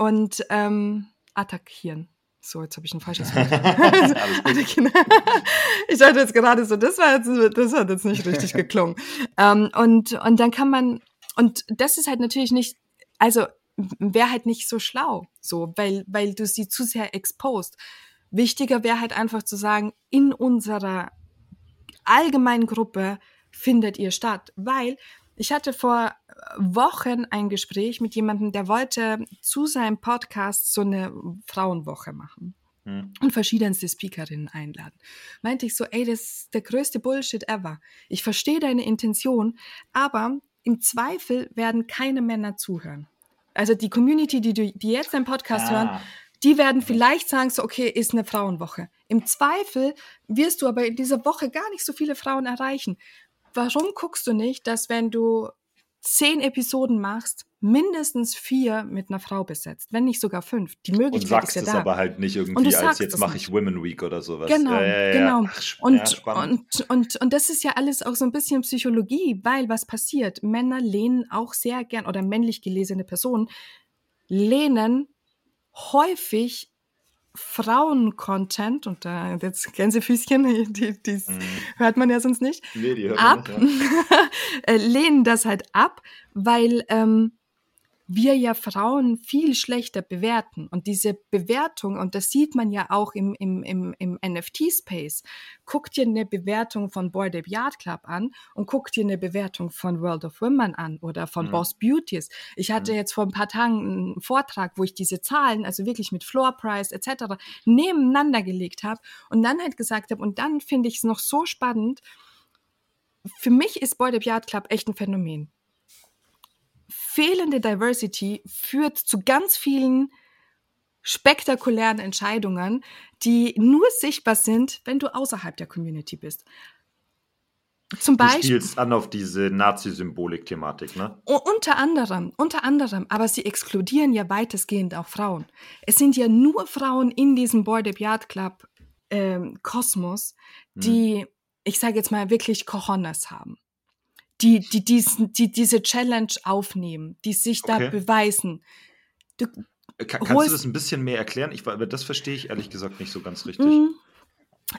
und ähm, attackieren. So, jetzt habe ich ein falsches [laughs] Wort. [laughs] [laughs] ich dachte jetzt gerade so, das war jetzt, das hat jetzt nicht richtig geklungen. ähm, und, und dann kann man, und das ist halt natürlich nicht, also wäre halt nicht so schlau, so, weil, weil du sie zu sehr exposed. Wichtiger wäre halt einfach zu sagen, in unserer allgemeinen Gruppe findet ihr statt, weil ich hatte vor Wochen ein Gespräch mit jemandem, der wollte zu seinem Podcast so eine Frauenwoche machen hm. und verschiedenste Speakerinnen einladen. Meinte ich so, ey, das ist der größte Bullshit ever. Ich verstehe deine Intention, aber im Zweifel werden keine Männer zuhören. Also die Community, die, die jetzt deinen Podcast ah. hören, die werden vielleicht sagen, so, okay, ist eine Frauenwoche. Im Zweifel wirst du aber in dieser Woche gar nicht so viele Frauen erreichen warum guckst du nicht, dass wenn du zehn Episoden machst, mindestens vier mit einer Frau besetzt, wenn nicht sogar fünf. Die Möglichkeit und sagst ist ja es aber halt nicht irgendwie, als jetzt mache ich Women Week oder sowas. Genau, ja, ja, ja. genau. Und, und, und, und das ist ja alles auch so ein bisschen Psychologie, weil was passiert? Männer lehnen auch sehr gern, oder männlich gelesene Personen lehnen häufig Frauen-Content, und da jetzt Gänsefüßchen, [laughs] die, die mhm. hört man ja sonst nicht, nee, die hört ab, nicht, ja. [laughs] Äh, lehnen das halt ab, weil ähm, wir ja Frauen viel schlechter bewerten. Und diese Bewertung, und das sieht man ja auch im, im, im, im NFT-Space, guck dir eine Bewertung von Board Ape Yard Club an und guck dir eine Bewertung von World of Women an oder von mhm. Boss Beauties. Ich hatte mhm. jetzt vor ein paar Tagen einen Vortrag, wo ich diese Zahlen, also wirklich mit Floor Price etc., nebeneinander gelegt habe und dann halt gesagt habe, und dann finde ich es noch so spannend, für mich ist Board Ape Yard Club echt ein Phänomen fehlende Diversity führt zu ganz vielen spektakulären Entscheidungen, die nur sichtbar sind, wenn du außerhalb der Community bist. Zum Beispiel. Du spielst an auf diese Nazi-Symbolik-Thematik, ne? Unter anderem, unter anderem, aber sie exkludieren ja weitestgehend auch Frauen. Es sind ja nur Frauen in diesem Boy the Yard Club ähm, Kosmos, die, hm. ich sage jetzt mal, wirklich Cojones haben. Die, die, diesen, die diese Challenge aufnehmen, die sich okay. da beweisen. Du, äh, Kann, kannst du das ein bisschen mehr erklären? Ich, das verstehe ich ehrlich gesagt nicht so ganz richtig. Hm.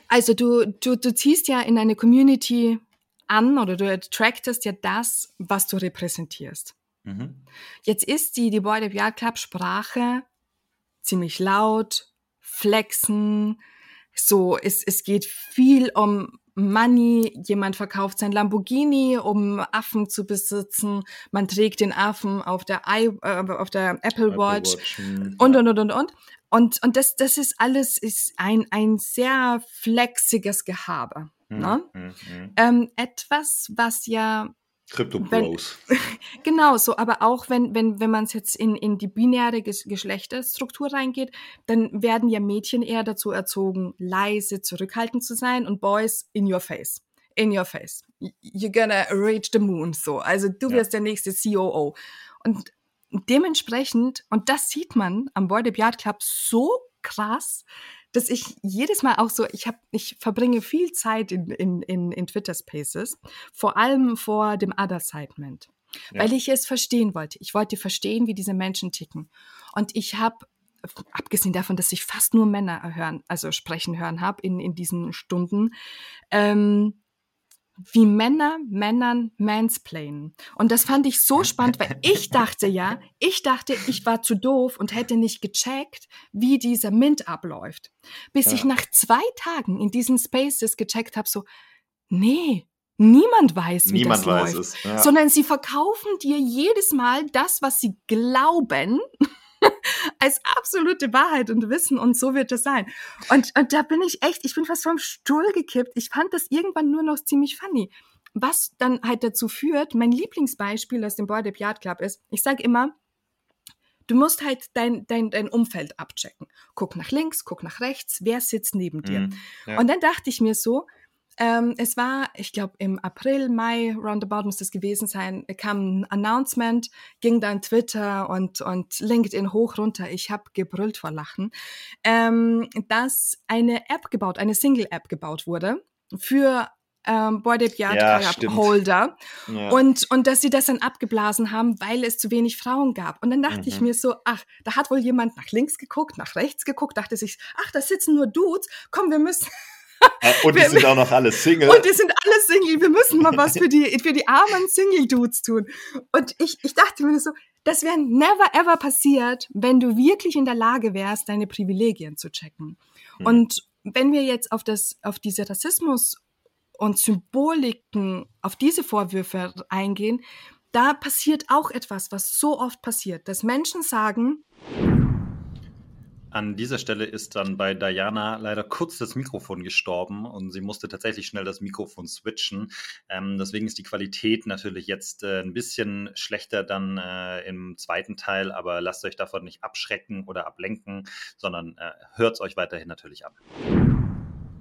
Also du, du, du ziehst ja in eine Community an oder du attractest ja das, was du repräsentierst. Mhm. Jetzt ist die, die Boy the Yard Club Sprache ziemlich laut, flexen, so, es, es geht viel um Money, jemand verkauft sein Lamborghini, um Affen zu besitzen, man trägt den Affen auf der, I, äh, auf der Apple, Apple Watch, Watch hm, und, und, und, und, und. Und, und das, das ist alles ist ein, ein sehr flexiges Gehabe. Hm, ne? Hm, hm. Ähm, etwas, was ja Crypto Bros. [laughs] genau so, aber auch wenn, wenn, wenn man es jetzt in, in die binäre Geschlechterstruktur reingeht, dann werden ja Mädchen eher dazu erzogen, leise, zurückhaltend zu sein und Boys in your face. In your face. You're gonna reach the moon. So. Also du wirst ja. der nächste COO. Und dementsprechend, und das sieht man am Boy the Yard Club so krass, dass ich jedes Mal auch so, ich habe, ich verbringe viel Zeit in, in, in, in Twitter Spaces, vor allem vor dem Other Sidement, ja. weil ich es verstehen wollte. Ich wollte verstehen, wie diese Menschen ticken. Und ich habe abgesehen davon, dass ich fast nur Männer hören, also sprechen hören habe in, in diesen Stunden, ähm, wie Männer Männern mansplainen. Und das fand ich so spannend, weil ich [laughs] dachte ja, ich dachte, ich war zu doof und hätte nicht gecheckt, wie dieser Mint abläuft. Bis ja. ich nach zwei Tagen in diesen Spaces gecheckt habe, so, nee, niemand weiß, wie niemand das weiß läuft. Es, ja. Sondern sie verkaufen dir jedes Mal das, was sie glauben. [laughs] als absolute Wahrheit und Wissen und so wird es sein. Und, und da bin ich echt, ich bin fast vom Stuhl gekippt. Ich fand das irgendwann nur noch ziemlich funny. Was dann halt dazu führt, mein Lieblingsbeispiel aus dem Boy Depp Yard Club ist, ich sage immer, du musst halt dein, dein, dein Umfeld abchecken. Guck nach links, guck nach rechts, wer sitzt neben dir. Mm, ja. Und dann dachte ich mir so, ähm, es war, ich glaube, im April, Mai, roundabout muss das gewesen sein, kam ein Announcement, ging dann Twitter und, und LinkedIn hoch runter. Ich habe gebrüllt vor Lachen, ähm, dass eine App gebaut, eine Single-App gebaut wurde für ähm, Boarded Yard ja, Holder ja. und, und dass sie das dann abgeblasen haben, weil es zu wenig Frauen gab. Und dann dachte mhm. ich mir so, ach, da hat wohl jemand nach links geguckt, nach rechts geguckt, dachte sich, ach, da sitzen nur Dudes, komm, wir müssen und die wir, sind auch noch alle Single. Und die sind alle Single. Wir müssen mal was für die, für die armen Single-Dudes tun. Und ich, ich dachte mir so, das wäre never ever passiert, wenn du wirklich in der Lage wärst, deine Privilegien zu checken. Hm. Und wenn wir jetzt auf das, auf diese Rassismus und Symboliken, auf diese Vorwürfe eingehen, da passiert auch etwas, was so oft passiert, dass Menschen sagen, an dieser Stelle ist dann bei Diana leider kurz das Mikrofon gestorben und sie musste tatsächlich schnell das Mikrofon switchen. Ähm, deswegen ist die Qualität natürlich jetzt äh, ein bisschen schlechter dann äh, im zweiten Teil, aber lasst euch davon nicht abschrecken oder ablenken, sondern äh, hört es euch weiterhin natürlich an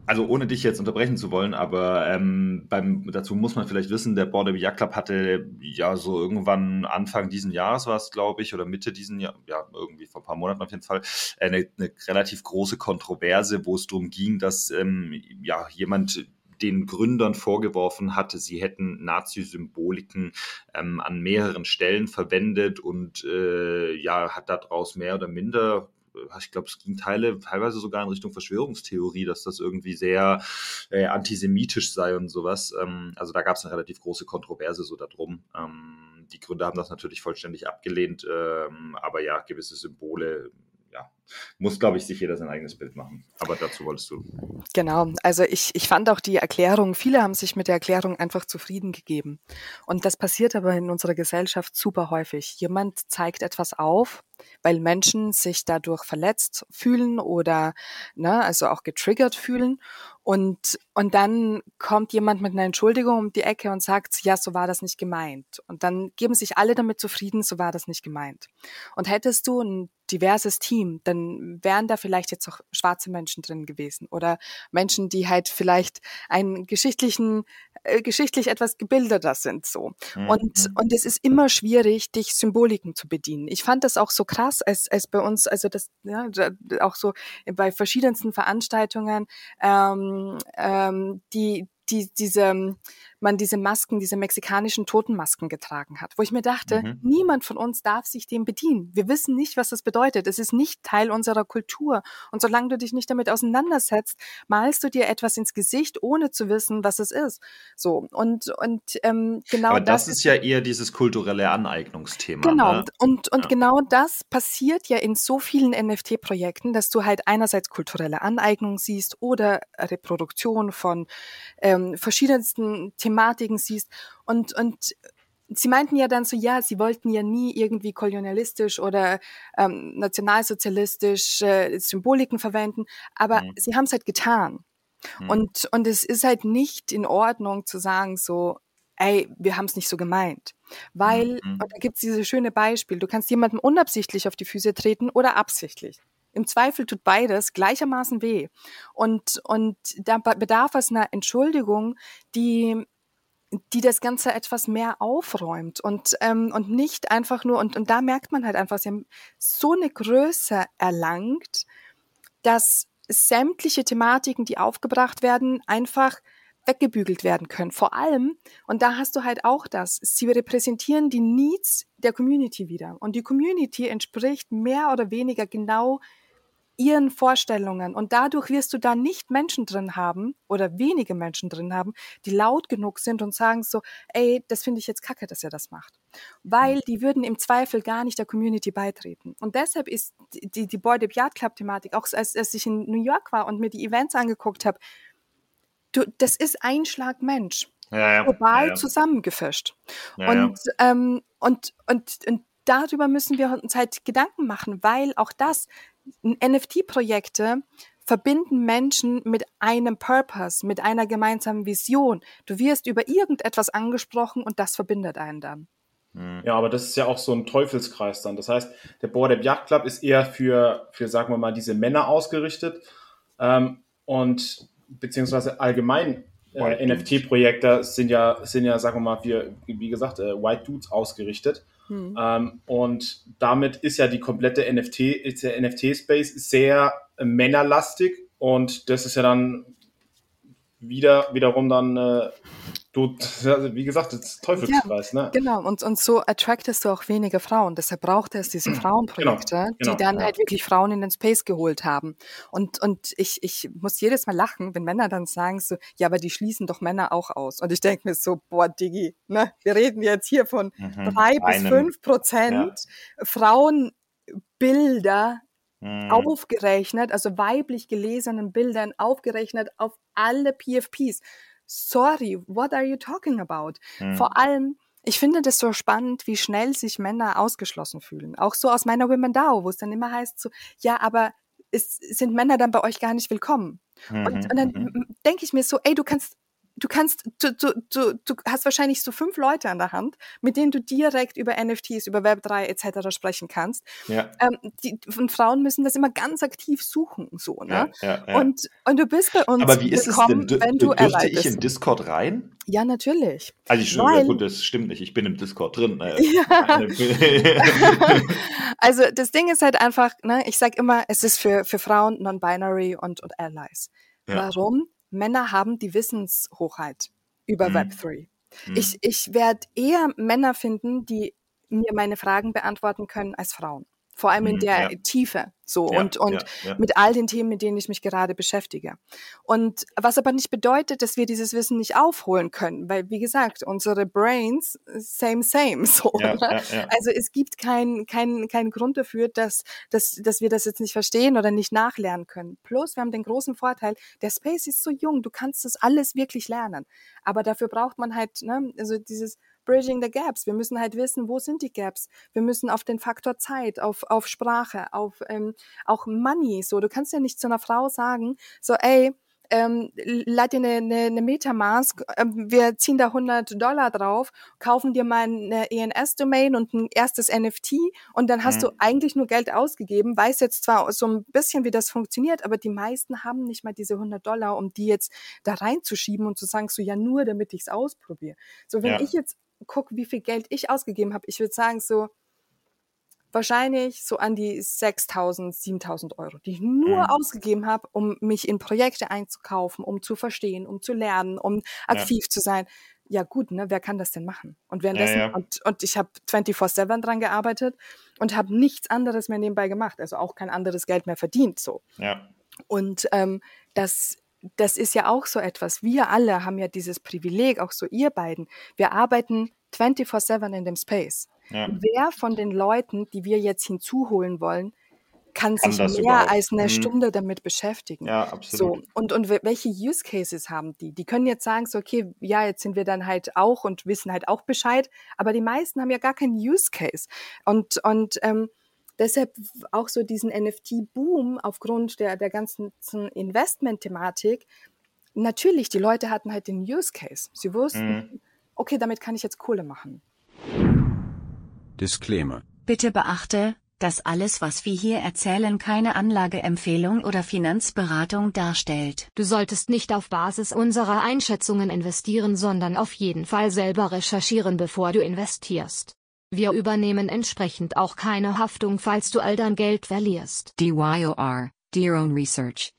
also ohne dich jetzt unterbrechen zu wollen, aber ähm, beim, dazu muss man vielleicht wissen, der Border Yacht Club hatte ja so irgendwann Anfang diesen Jahres war es, glaube ich, oder Mitte diesen Jahr, ja, irgendwie vor ein paar Monaten auf jeden Fall, eine, eine relativ große Kontroverse, wo es darum ging, dass ähm, ja jemand den Gründern vorgeworfen hatte, sie hätten Nazi-Symboliken ähm, an mehreren Stellen verwendet und äh, ja, hat daraus mehr oder minder ich glaube, es ging Teile, teilweise sogar in Richtung Verschwörungstheorie, dass das irgendwie sehr äh, antisemitisch sei und sowas. Ähm, also da gab es eine relativ große Kontroverse so darum. Ähm, die Gründer haben das natürlich vollständig abgelehnt, ähm, aber ja, gewisse Symbole ja, muss, glaube ich, sich jeder sein eigenes Bild machen. Aber dazu wolltest du. Genau, also ich, ich fand auch die Erklärung, viele haben sich mit der Erklärung einfach zufrieden gegeben. Und das passiert aber in unserer Gesellschaft super häufig. Jemand zeigt etwas auf, weil Menschen sich dadurch verletzt fühlen oder ne, also auch getriggert fühlen. Und, und dann kommt jemand mit einer Entschuldigung um die Ecke und sagt, ja, so war das nicht gemeint. Und dann geben sich alle damit zufrieden, so war das nicht gemeint. Und hättest du ein diverses Team, dann wären da vielleicht jetzt auch schwarze Menschen drin gewesen oder Menschen, die halt vielleicht einen geschichtlichen, äh, geschichtlich etwas gebildeter sind, so. Mhm. Und, und es ist immer schwierig, dich Symboliken zu bedienen. Ich fand das auch so krass, als, als bei uns, also das, ja, auch so bei verschiedensten Veranstaltungen, ähm, ähm, die, die, diese, man diese Masken, diese mexikanischen Totenmasken getragen hat, wo ich mir dachte, mhm. niemand von uns darf sich dem bedienen. Wir wissen nicht, was das bedeutet. Es ist nicht Teil unserer Kultur. Und solange du dich nicht damit auseinandersetzt, malst du dir etwas ins Gesicht, ohne zu wissen, was es ist. So und und ähm, genau. Aber das, das ist ja eher dieses kulturelle Aneignungsthema. Genau ne? und und ja. genau das passiert ja in so vielen NFT-Projekten, dass du halt einerseits kulturelle Aneignung siehst oder Reproduktion von ähm, verschiedensten Themen Thematiken siehst. Und, und sie meinten ja dann so, ja, sie wollten ja nie irgendwie kolonialistisch oder ähm, nationalsozialistisch äh, Symboliken verwenden, aber mhm. sie haben es halt getan. Mhm. Und, und es ist halt nicht in Ordnung zu sagen so, ey, wir haben es nicht so gemeint. Weil, mhm. und da gibt es dieses schöne Beispiel, du kannst jemandem unabsichtlich auf die Füße treten oder absichtlich. Im Zweifel tut beides gleichermaßen weh. Und, und da bedarf es einer Entschuldigung, die die das Ganze etwas mehr aufräumt und, ähm, und nicht einfach nur, und, und da merkt man halt einfach, sie haben so eine Größe erlangt, dass sämtliche Thematiken, die aufgebracht werden, einfach weggebügelt werden können. Vor allem, und da hast du halt auch das, sie repräsentieren die Needs der Community wieder. Und die Community entspricht mehr oder weniger genau ihren Vorstellungen. Und dadurch wirst du da nicht Menschen drin haben oder wenige Menschen drin haben, die laut genug sind und sagen so, ey, das finde ich jetzt kacke, dass er das macht. Weil die würden im Zweifel gar nicht der Community beitreten. Und deshalb ist die, die Boy Yard Club Thematik, auch als, als ich in New York war und mir die Events angeguckt habe, du, das ist ein Schlag Mensch. Ja, ja. Global ja, zusammengefischt. Und, Ähm, und, und, und darüber müssen wir uns halt Gedanken machen, weil auch das, NFT-Projekte verbinden Menschen mit einem Purpose, mit einer gemeinsamen Vision. Du wirst über irgendetwas angesprochen und das verbindet einen dann. Hm. Ja, aber das ist ja auch so ein Teufelskreis dann. Das heißt, der Board App Yacht Club ist eher für, für sagen wir mal, diese Männer ausgerichtet ähm, und beziehungsweise allgemein äh, NFT-Projekte sind ja, sind ja, sagen wir mal, wie, wie gesagt, äh, White Dudes ausgerichtet. Hm. Ähm, und damit ist ja die komplette NFT, ist der NFT-Space sehr männerlastig und das ist ja dann wieder, wiederum dann äh, du, wie gesagt, das Teufelskreis, ja, ne? Genau, und, und so attractest du auch weniger Frauen. Deshalb braucht es diese genau, Frauenprojekte, genau, genau, die dann ja. halt wirklich Frauen in den Space geholt haben. Und, und ich, ich muss jedes Mal lachen, wenn Männer dann sagen so, ja, aber die schließen doch Männer auch aus. Und ich denke mir so, boah, Diggi, ne? Wir reden jetzt hier von mhm, drei bis fünf Prozent ja. Frauenbilder mhm. aufgerechnet, also weiblich gelesenen Bildern aufgerechnet auf alle PFPs sorry, what are you talking about? Mhm. Vor allem, ich finde das so spannend, wie schnell sich Männer ausgeschlossen fühlen. Auch so aus meiner Women DAO, wo es dann immer heißt so, ja, aber ist, sind Männer dann bei euch gar nicht willkommen? Mhm. Und, und dann mhm. denke ich mir so, ey, du kannst du kannst, du, du, du, du hast wahrscheinlich so fünf Leute an der Hand, mit denen du direkt über NFTs, über Web3 etc. sprechen kannst. Ja. Ähm, die, und Frauen müssen das immer ganz aktiv suchen, so, ne? Ja, ja, und, und du bist bei uns Aber wie ist es denn? Du, wenn du dürfte ich in Discord rein? Ja, natürlich. Also ich Weil, gut, das stimmt nicht. Ich bin im Discord drin. [laughs] Ja. [laughs] also das Ding ist halt einfach, ne, ich sag immer, es ist für, für Frauen, Non-Binary und, und Allies. Warum? Männer haben die Wissenshochheit über mhm. Web3. Mhm. Ich, ich werde eher Männer finden, die mir meine Fragen beantworten können als Frauen. Vor allem in mhm, der ja. Tiefe. So ja, und, und ja, mit all den Themen, mit denen ich mich gerade beschäftige. Und was aber nicht bedeutet, dass wir dieses Wissen nicht aufholen können, weil wie gesagt, unsere Brains same same [laughs] so. Ne? Also es gibt keinen kein, kein Grund dafür, dass, dass, dass wir das jetzt nicht verstehen oder nicht nachlernen können. Plus, wir haben den großen Vorteil, der Space ist so jung, du kannst das alles wirklich lernen. Aber dafür braucht man halt, ne, also dieses Bridging the Gaps. Wir müssen halt wissen, wo sind die Gaps. Wir müssen auf den Faktor Zeit, auf, auf Sprache, auf ähm, auch Money. So, du kannst ja nicht zu einer Frau sagen, so, ey, ähm, lad dir eine, eine, eine Metamask, ähm, wir ziehen da 100 Dollar drauf, kaufen dir mal eine ENS-Domain und ein erstes NFT und dann hast mhm. du eigentlich nur Geld ausgegeben, weiß jetzt zwar so ein bisschen, wie das funktioniert, aber die meisten haben nicht mal diese 100 Dollar, um die jetzt da reinzuschieben und zu sagen, so ja nur, damit ich es ausprobiere. So, wenn ja. ich jetzt gucke, wie viel Geld ich ausgegeben habe, ich würde sagen so, wahrscheinlich so an die 6.000, 7.000 Euro, die ich nur mhm. ausgegeben habe, um mich in Projekte einzukaufen, um zu verstehen, um zu lernen, um aktiv ja. zu sein. Ja gut, ne, wer kann das denn machen? Und währenddessen, ja, ja. Und, und ich habe 24-7 dran gearbeitet und habe nichts anderes mehr nebenbei gemacht, also auch kein anderes Geld mehr verdient. So. Ja. Und ähm, das das ist ja auch so etwas. Wir alle haben ja dieses Privileg, auch so ihr beiden. Wir arbeiten 24-7 in dem Space. Ja. Wer von den Leuten, die wir jetzt hinzuholen wollen, kann, kann sich mehr überhaupt? als eine mhm. Stunde damit beschäftigen. Ja, absolut. So, und, und welche Use Cases haben die? Die können jetzt sagen, so, okay, ja, jetzt sind wir dann halt auch und wissen halt auch Bescheid, aber die meisten haben ja gar keinen Use Case. Und, und ähm, deshalb auch so diesen NFT-Boom aufgrund der, der ganzen Investment-Thematik. Natürlich, die Leute hatten halt den Use Case. Sie wussten, mhm. okay, damit kann ich jetzt Kohle machen. Disclaimer. Bitte beachte, dass alles, was wir hier erzählen, keine Anlageempfehlung oder Finanzberatung darstellt. Du solltest nicht auf Basis unserer Einschätzungen investieren, sondern auf jeden Fall selber recherchieren, bevor du investierst. Wir übernehmen entsprechend auch keine Haftung, falls du all dein Geld verlierst. DYOR, Dear Own Research.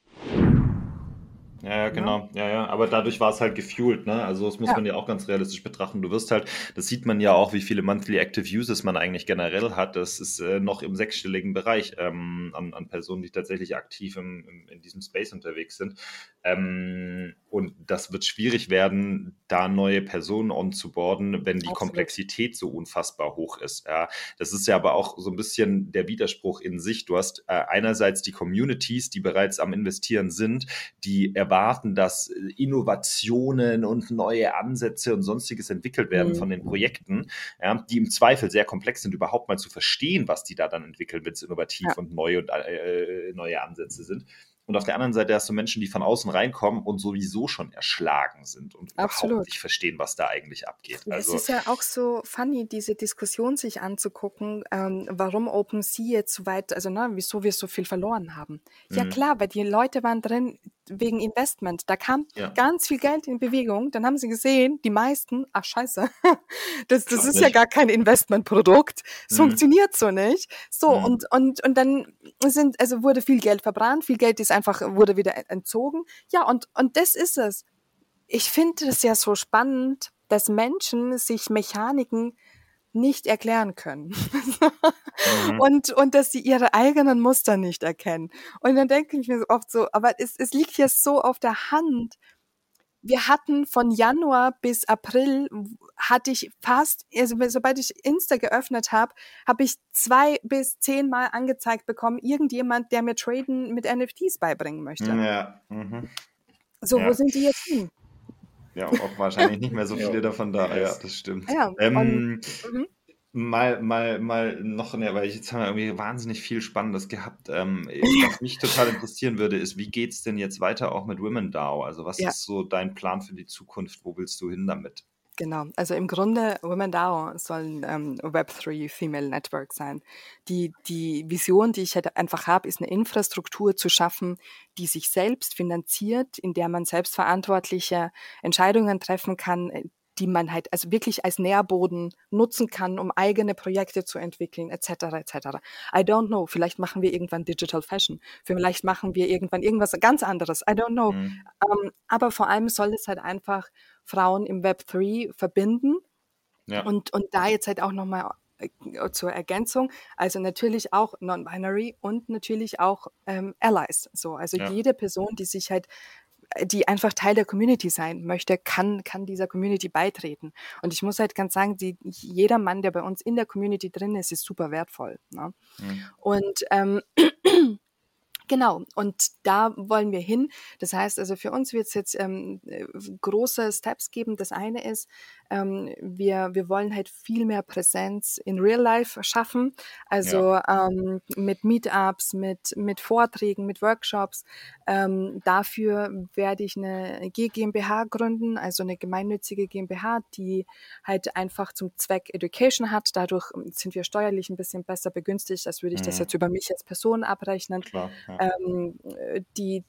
Ja, ja, genau. Ja, ja. Aber dadurch war es halt gefuelt, ne? Also das muss ja. man ja auch ganz realistisch betrachten. Du wirst halt, das sieht man ja auch, wie viele Monthly Active Users man eigentlich generell hat. Das ist äh, noch im sechsstelligen Bereich ähm, an, an Personen, die tatsächlich aktiv im, im, in diesem Space unterwegs sind. Ähm, und das wird schwierig werden, da neue Personen onzuboarden, wenn die Absolut. Komplexität so unfassbar hoch ist. Ja, das ist ja aber auch so ein bisschen der Widerspruch in sich. Du hast äh, einerseits die Communities, die bereits am Investieren sind, die erwarten, dass Innovationen und neue Ansätze und sonstiges entwickelt werden mhm. von den Projekten, ja, die im Zweifel sehr komplex sind, überhaupt mal zu verstehen, was die da dann entwickeln, wenn es innovativ ja. und neue und äh, neue Ansätze sind. Und auf der anderen Seite hast du Menschen, die von außen reinkommen und sowieso schon erschlagen sind und Absolut. überhaupt nicht verstehen, was da eigentlich abgeht. Also, es ist ja auch so funny, diese Diskussion sich anzugucken, ähm, warum OpenSea jetzt so weit, also ne, wieso wir so viel verloren haben. Ja mhm. klar, weil die Leute waren drin wegen Investment. Da kam ja. ganz viel Geld in Bewegung. Dann haben sie gesehen, die meisten, ach scheiße, [laughs] das, das ist nicht. ja gar kein Investmentprodukt. Es mhm. funktioniert so nicht. So, mhm. und, und, und dann sind, also wurde viel Geld verbrannt, viel Geld ist einfach, wurde wieder entzogen. Ja, und, und das ist es. Ich finde es ja so spannend, dass Menschen sich Mechaniken nicht erklären können. mhm. [laughs] und, und dass sie ihre eigenen Muster nicht erkennen. Und dann denke ich mir oft so, aber es, es liegt ja so auf der Hand. Wir hatten von Januar bis April hatte ich fast, also sobald ich Insta geöffnet habe, habe ich zwei bis zehnmal angezeigt bekommen, irgendjemand, der mir Traden mit NFTs beibringen möchte. Ja. Mhm. So, ja. wo sind die jetzt hin? Ja, auch wahrscheinlich nicht mehr so [laughs] viele davon da. Ja, das stimmt. Ja, ähm, mhm. Mal, mal, mal noch, ne, weil jetzt haben wir irgendwie wahnsinnig viel Spannendes gehabt. Ähm, was mich total interessieren würde, ist, wie geht es denn jetzt weiter auch mit Women DAO? Also was ja. ist so dein Plan für die Zukunft? Wo willst du hin damit? Genau, also im Grunde Women DAO soll ein ähm, Web3 Female Network sein. Die, die Vision, die ich halt einfach habe, ist eine Infrastruktur zu schaffen, die sich selbst finanziert, in der man selbstverantwortliche Entscheidungen treffen kann, äh, die man halt also wirklich als Nährboden nutzen kann, um eigene Projekte zu entwickeln, etc. etc. I don't know. Vielleicht machen wir irgendwann Digital Fashion. Vielleicht machen wir irgendwann irgendwas ganz anderes. I don't know. Mhm. Um, ähm, aber vor allem soll es halt einfach Frauen im Web 3 verbinden. Ja. Und, und da jetzt halt auch nochmal äh, zur Ergänzung, also natürlich auch Non-Binary und natürlich auch ähm, Allies. So, also ja. jede Person, die sich halt die einfach Teil der Community sein möchte, kann, kann dieser Community beitreten. Und ich muss halt ganz sagen, die, jeder Mann, der bei uns in der Community drin ist, ist super wertvoll. Ne? Mhm. Und ähm, Genau, und da wollen wir hin. Das heißt also, für uns wird es jetzt ähm, äh, große Steps geben. Das eine ist, ähm, wir, wir wollen halt viel mehr Präsenz in Real Life schaffen. Also ja. ähm, mit Meetups, mit, mit Vorträgen, mit Workshops. Ähm, dafür werde ich eine GmbH gründen, also eine gemeinnützige GmbH, die halt einfach zum Zweck Education hat. Dadurch sind wir steuerlich ein bisschen besser begünstigt, als würde ich mhm. das jetzt über mich als Person abrechnen. Klar, ja. ähm, die,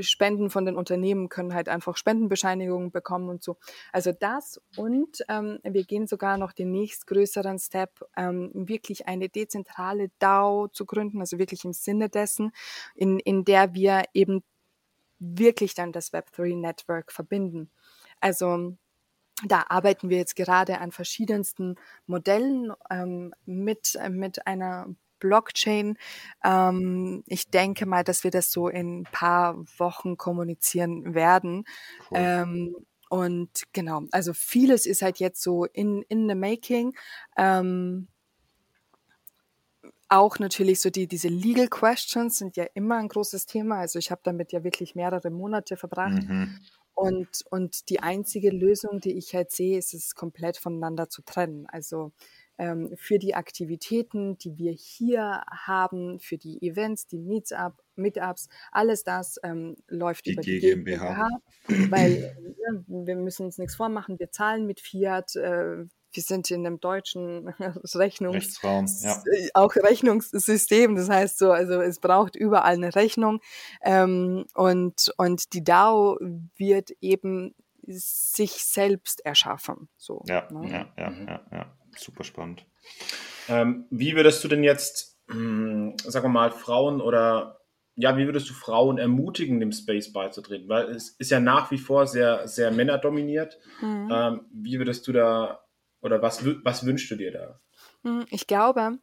Spenden von den Unternehmen können halt einfach Spendenbescheinigungen bekommen und so. Also das und ähm, wir gehen sogar noch den nächstgrößeren Step, ähm, wirklich eine dezentrale DAO zu gründen, also wirklich im Sinne dessen, in, in der wir eben wirklich dann das Web3 Network verbinden. Also da arbeiten wir jetzt gerade an verschiedensten Modellen ähm, mit, äh, mit einer Blockchain. Ähm, ich denke mal, dass wir das so in ein paar Wochen kommunizieren werden. Cool. Ähm, und genau, also vieles ist halt jetzt so in, in the making. Ähm, auch natürlich so die, diese Legal Questions sind ja immer ein großes Thema. Also ich habe damit ja wirklich mehrere Monate verbracht. Mhm. Und, und die einzige Lösung, die ich halt sehe, ist es komplett voneinander zu trennen. Also für die Aktivitäten, die wir hier haben, für die Events, die Meetup, Meetups, alles das ähm, läuft die über die GmbH, GmbH weil ja, wir müssen uns nichts vormachen, wir zahlen mit Fiat, äh, wir sind in einem deutschen [laughs] Rechnungs ja. Äh, auch Rechnungssystem. Das heißt so, also es braucht überall eine Rechnung. Ähm, und, und die DAO wird eben sich selbst erschaffen. So, ja, ne? ja, ja, mhm. ja, ja super spannend. Ähm, wie würdest du denn jetzt, mh, hm, sagen wir mal, Frauen oder ja, wie würdest du Frauen ermutigen, dem Space beizutreten? Weil es ist ja nach wie vor sehr, sehr männerdominiert. Mhm. Ähm, wie würdest du da oder was, was wünschst du dir da? Hm, ich glaube,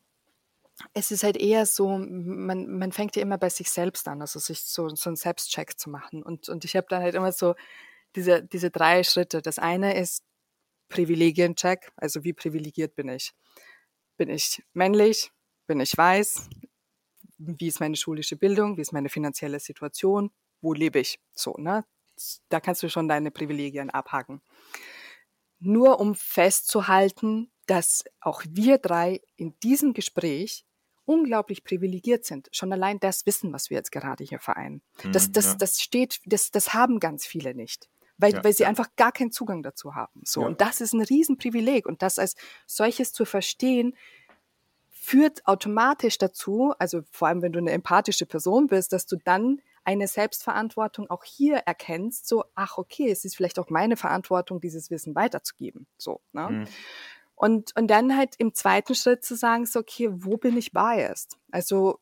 es ist halt eher so, man, man fängt ja immer bei sich selbst an, also sich so, so einen Selbstcheck zu machen. Und, und ich habe da halt immer so diese, diese drei Schritte. Das eine ist Privilegiencheck, also wie privilegiert bin ich? Bin ich männlich? Bin ich weiß? Wie ist meine schulische Bildung? Wie ist meine finanzielle Situation? Wo lebe ich? So, ne? Da kannst du schon deine Privilegien abhaken. Nur um festzuhalten, dass auch wir drei in diesem Gespräch unglaublich privilegiert sind. Schon allein das Wissen, was wir jetzt gerade hier vereinen. Das, mhm, das, das steht, das, das haben ganz viele nicht weil, ja, weil sie einfach gar keinen Zugang dazu haben. So. Ja. Und das ist ein Riesenprivileg. Und das als solches zu verstehen, führt automatisch dazu, also vor allem wenn du eine empathische Person bist, dass du dann eine Selbstverantwortung auch hier erkennst, so, ach okay, es ist vielleicht auch meine Verantwortung, dieses Wissen weiterzugeben. So, ne? Mhm. Und, und dann halt im zweiten Schritt zu sagen, so, okay, wo bin ich biased? Also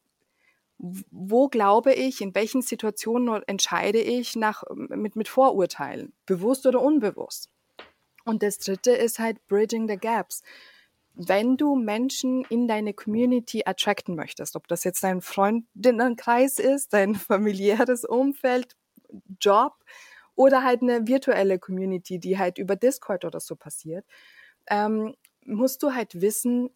wo glaube ich, in welchen Situationen entscheide ich nach, mit, mit Vorurteilen, bewusst oder unbewusst. Und das dritte ist halt Bridging the Gaps. Wenn du Menschen in deine Community attracten möchtest, ob das jetzt dein Freundinnenkreis ist, dein [laughs] familiäres Umfeld, Job oder halt eine virtuelle Community, die halt über Discord oder so passiert, ähm, musst du halt wissen,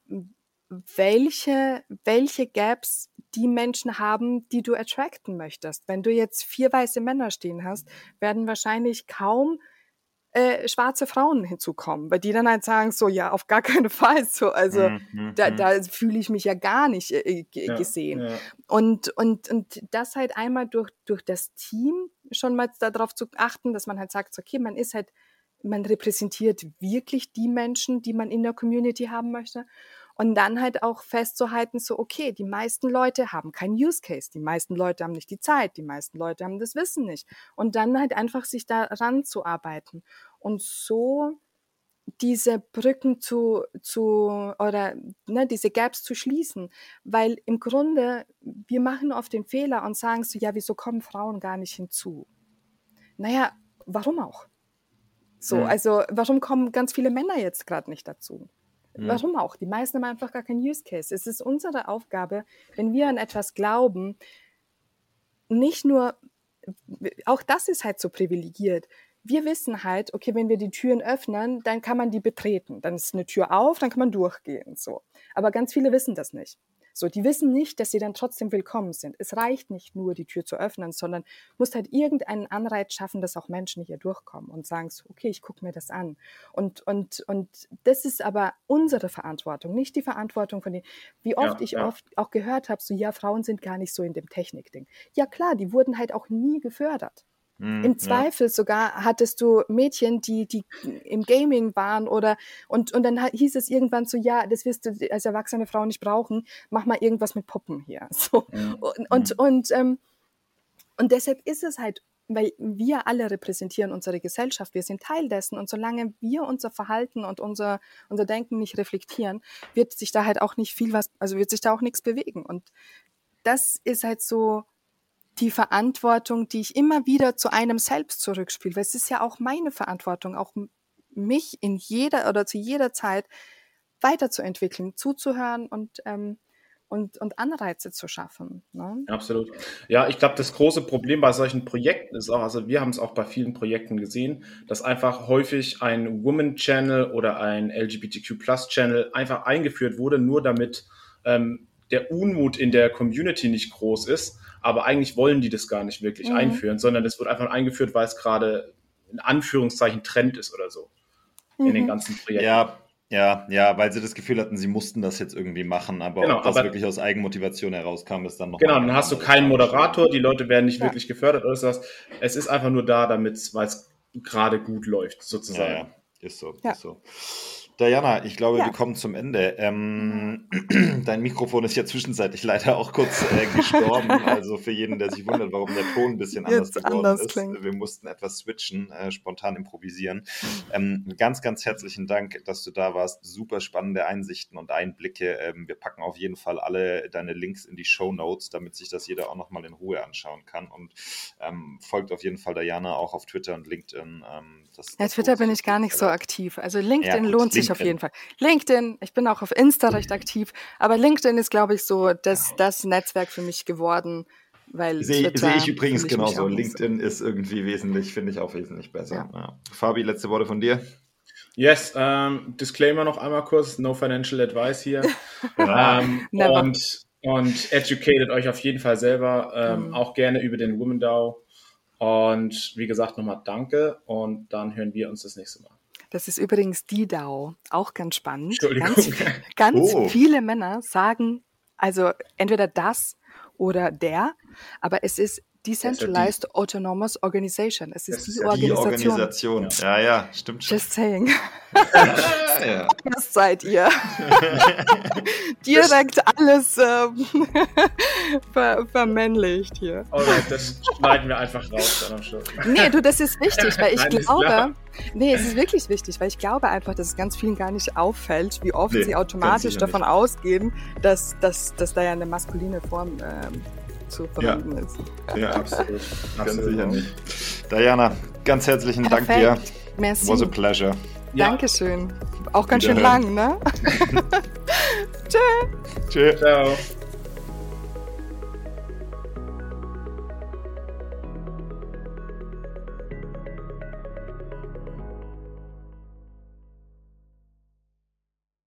welche, welche Gaps die Menschen haben, die du attracten möchtest. Wenn du jetzt vier weiße Männer stehen hast, werden wahrscheinlich kaum äh, schwarze Frauen hinzukommen, weil die dann halt sagen, so ja, auf gar keinen Fall so. Also mhm, da, mhm. da fühle ich mich ja gar nicht äh, ja, gesehen. Ja. Und, und, und das halt einmal durch, durch das Team schon mal darauf zu achten, dass man halt sagt, okay, man ist halt, man repräsentiert wirklich die Menschen, die man in der Community haben möchte. Und dann halt auch festzuhalten, so, okay, die meisten Leute haben keinen Use Case, die meisten Leute haben nicht die Zeit, die meisten Leute haben das Wissen nicht. Und dann halt einfach sich daran zu arbeiten. Und so diese Brücken zu, zu oder ne, diese Gaps zu schließen. Weil im Grunde, wir machen oft den Fehler und sagen so, ja, wieso kommen Frauen gar nicht hinzu? Naja, warum auch? So, mhm. also warum kommen ganz viele Männer jetzt gerade nicht dazu? Mhm. Warum auch? Die meisten haben einfach gar keinen Use Case. Es ist unsere Aufgabe, wenn wir an etwas glauben, nicht nur, auch das ist halt so privilegiert. Wir wissen halt, okay, wenn wir die Türen öffnen, dann kann man die betreten. Dann ist eine Tür auf, dann kann man durchgehen, so. Aber ganz viele wissen das nicht. So, die wissen nicht, dass sie dann trotzdem willkommen sind. Es reicht nicht nur, die Tür zu öffnen, sondern musst halt irgendeinen Anreiz schaffen, dass auch Menschen hier durchkommen und sagen so, okay, ich gucke mir das an. Und, und, und das ist aber unsere Verantwortung, nicht die Verantwortung von denen, wie oft ja, ich ja. oft auch gehört habe, so, ja, Frauen sind gar nicht so in dem Technikding. Ja, klar, die wurden halt auch nie gefördert. Mhm, Im Zweifel ja. sogar hattest du Mädchen, die, die im Gaming waren oder und, und dann hieß es irgendwann so, ja, das wirst du als erwachsene Frau nicht brauchen, mach mal irgendwas mit Puppen hier. [laughs] So. Mhm. Und, und, und, ähm, und deshalb ist es halt weil wir alle repräsentieren unsere Gesellschaft, wir sind Teil dessen und solange wir unser Verhalten und unser, unser Denken nicht reflektieren, wird sich da halt auch nicht viel was, also wird sich da auch nichts bewegen. Und das ist halt so, die Verantwortung, die ich immer wieder zu einem selbst zurückspiele, weil es ist ja auch meine Verantwortung, auch mich in jeder oder zu jeder Zeit weiterzuentwickeln, zuzuhören und ähm, und, und Anreize zu schaffen. Ne? Absolut. Ja, ich glaube, das große Problem bei solchen Projekten ist auch, also wir haben es auch bei vielen Projekten gesehen, dass einfach häufig ein Woman Channel oder ein LGBTQ Plus Channel einfach eingeführt wurde, nur damit ähm, der Unmut in der Community nicht groß ist aber eigentlich wollen die das gar nicht wirklich mhm. einführen, sondern das wird einfach eingeführt, weil es gerade in Anführungszeichen Trend ist oder so mhm. in den mhm. ganzen Projekten. Ja, ja, ja, weil sie das Gefühl hatten, sie mussten das jetzt irgendwie machen, aber genau, ob das aber, wirklich aus Eigenmotivation herauskam, ist dann noch. Genau, dann hast du keinen Moderator, die Leute werden nicht ja. wirklich gefördert oder sowas. Es ist einfach nur da, damit weil es gerade gut läuft, sozusagen. Ja, ja. ist so, ja. ist so. Diana, ich glaube, ja. wir kommen zum Ende. Ähm, [clears throat] dein Mikrofon ist ja zwischenzeitlich leider auch kurz äh, gestorben. [laughs] also für jeden, der sich wundert, warum der Ton ein bisschen anders Jetzt geworden anders ist. Klingt. Wir mussten etwas switchen, äh, spontan improvisieren. Ähm, ganz, ganz herzlichen Dank, dass du da warst. Super spannende Einsichten und Einblicke. Ähm, wir packen auf jeden Fall alle deine Links in die Show Notes, damit sich das jeder auch nochmal in Ruhe anschauen kann. Und ähm, folgt auf jeden Fall Diana auch auf Twitter und LinkedIn. Ähm, das, ja, Twitter bin ich gar nicht so aktiv. Also LinkedIn ja, lohnt sich auf jeden Fall. LinkedIn, ich bin auch auf Insta recht aktiv, aber LinkedIn ist, glaube ich, so das, das Netzwerk für mich geworden. Weil sehe seh ich übrigens genauso. LinkedIn ist irgendwie wesentlich, finde ich auch wesentlich besser. Ja. Ja. Fabi, letzte Worte von dir. Yes, ähm, Disclaimer noch einmal kurz, no financial advice hier. [laughs] ähm, und, und educated euch auf jeden Fall selber, ähm, mhm. auch gerne über den Women DAO. Und wie gesagt, nochmal danke und dann hören wir uns das nächste Mal. Das ist übrigens die DAO, auch ganz spannend. Ganz, [laughs] ganz oh. viele Männer sagen also entweder das oder der, aber es ist Decentralized die, Autonomous Organization. Es ist die, ja Organisation. die Organisation. Ja, ja, stimmt schon. Just saying. [laughs] ja. Das seid ihr. [laughs] Direkt alles ähm, [laughs] ver vermännlicht hier. Alright, das schneiden wir einfach raus dann am Schluss. Nee, du, das ist wichtig, weil ich Nein, glaube, nee, es ist wirklich wichtig, weil ich glaube einfach, dass es ganz vielen gar nicht auffällt, wie oft nee, sie automatisch davon nicht. ausgehen, dass, dass, dass da ja eine maskuline Form ähm, zu verwenden ja. ist. Ja, absolut. [laughs] ganz sicher nicht. Diana, ganz herzlichen Perfekt. Dank dir. Merci. Was a pleasure. Ja. Dankeschön. Auch ganz schön lang, ne? [laughs] Tschö. Tschö. Ciao.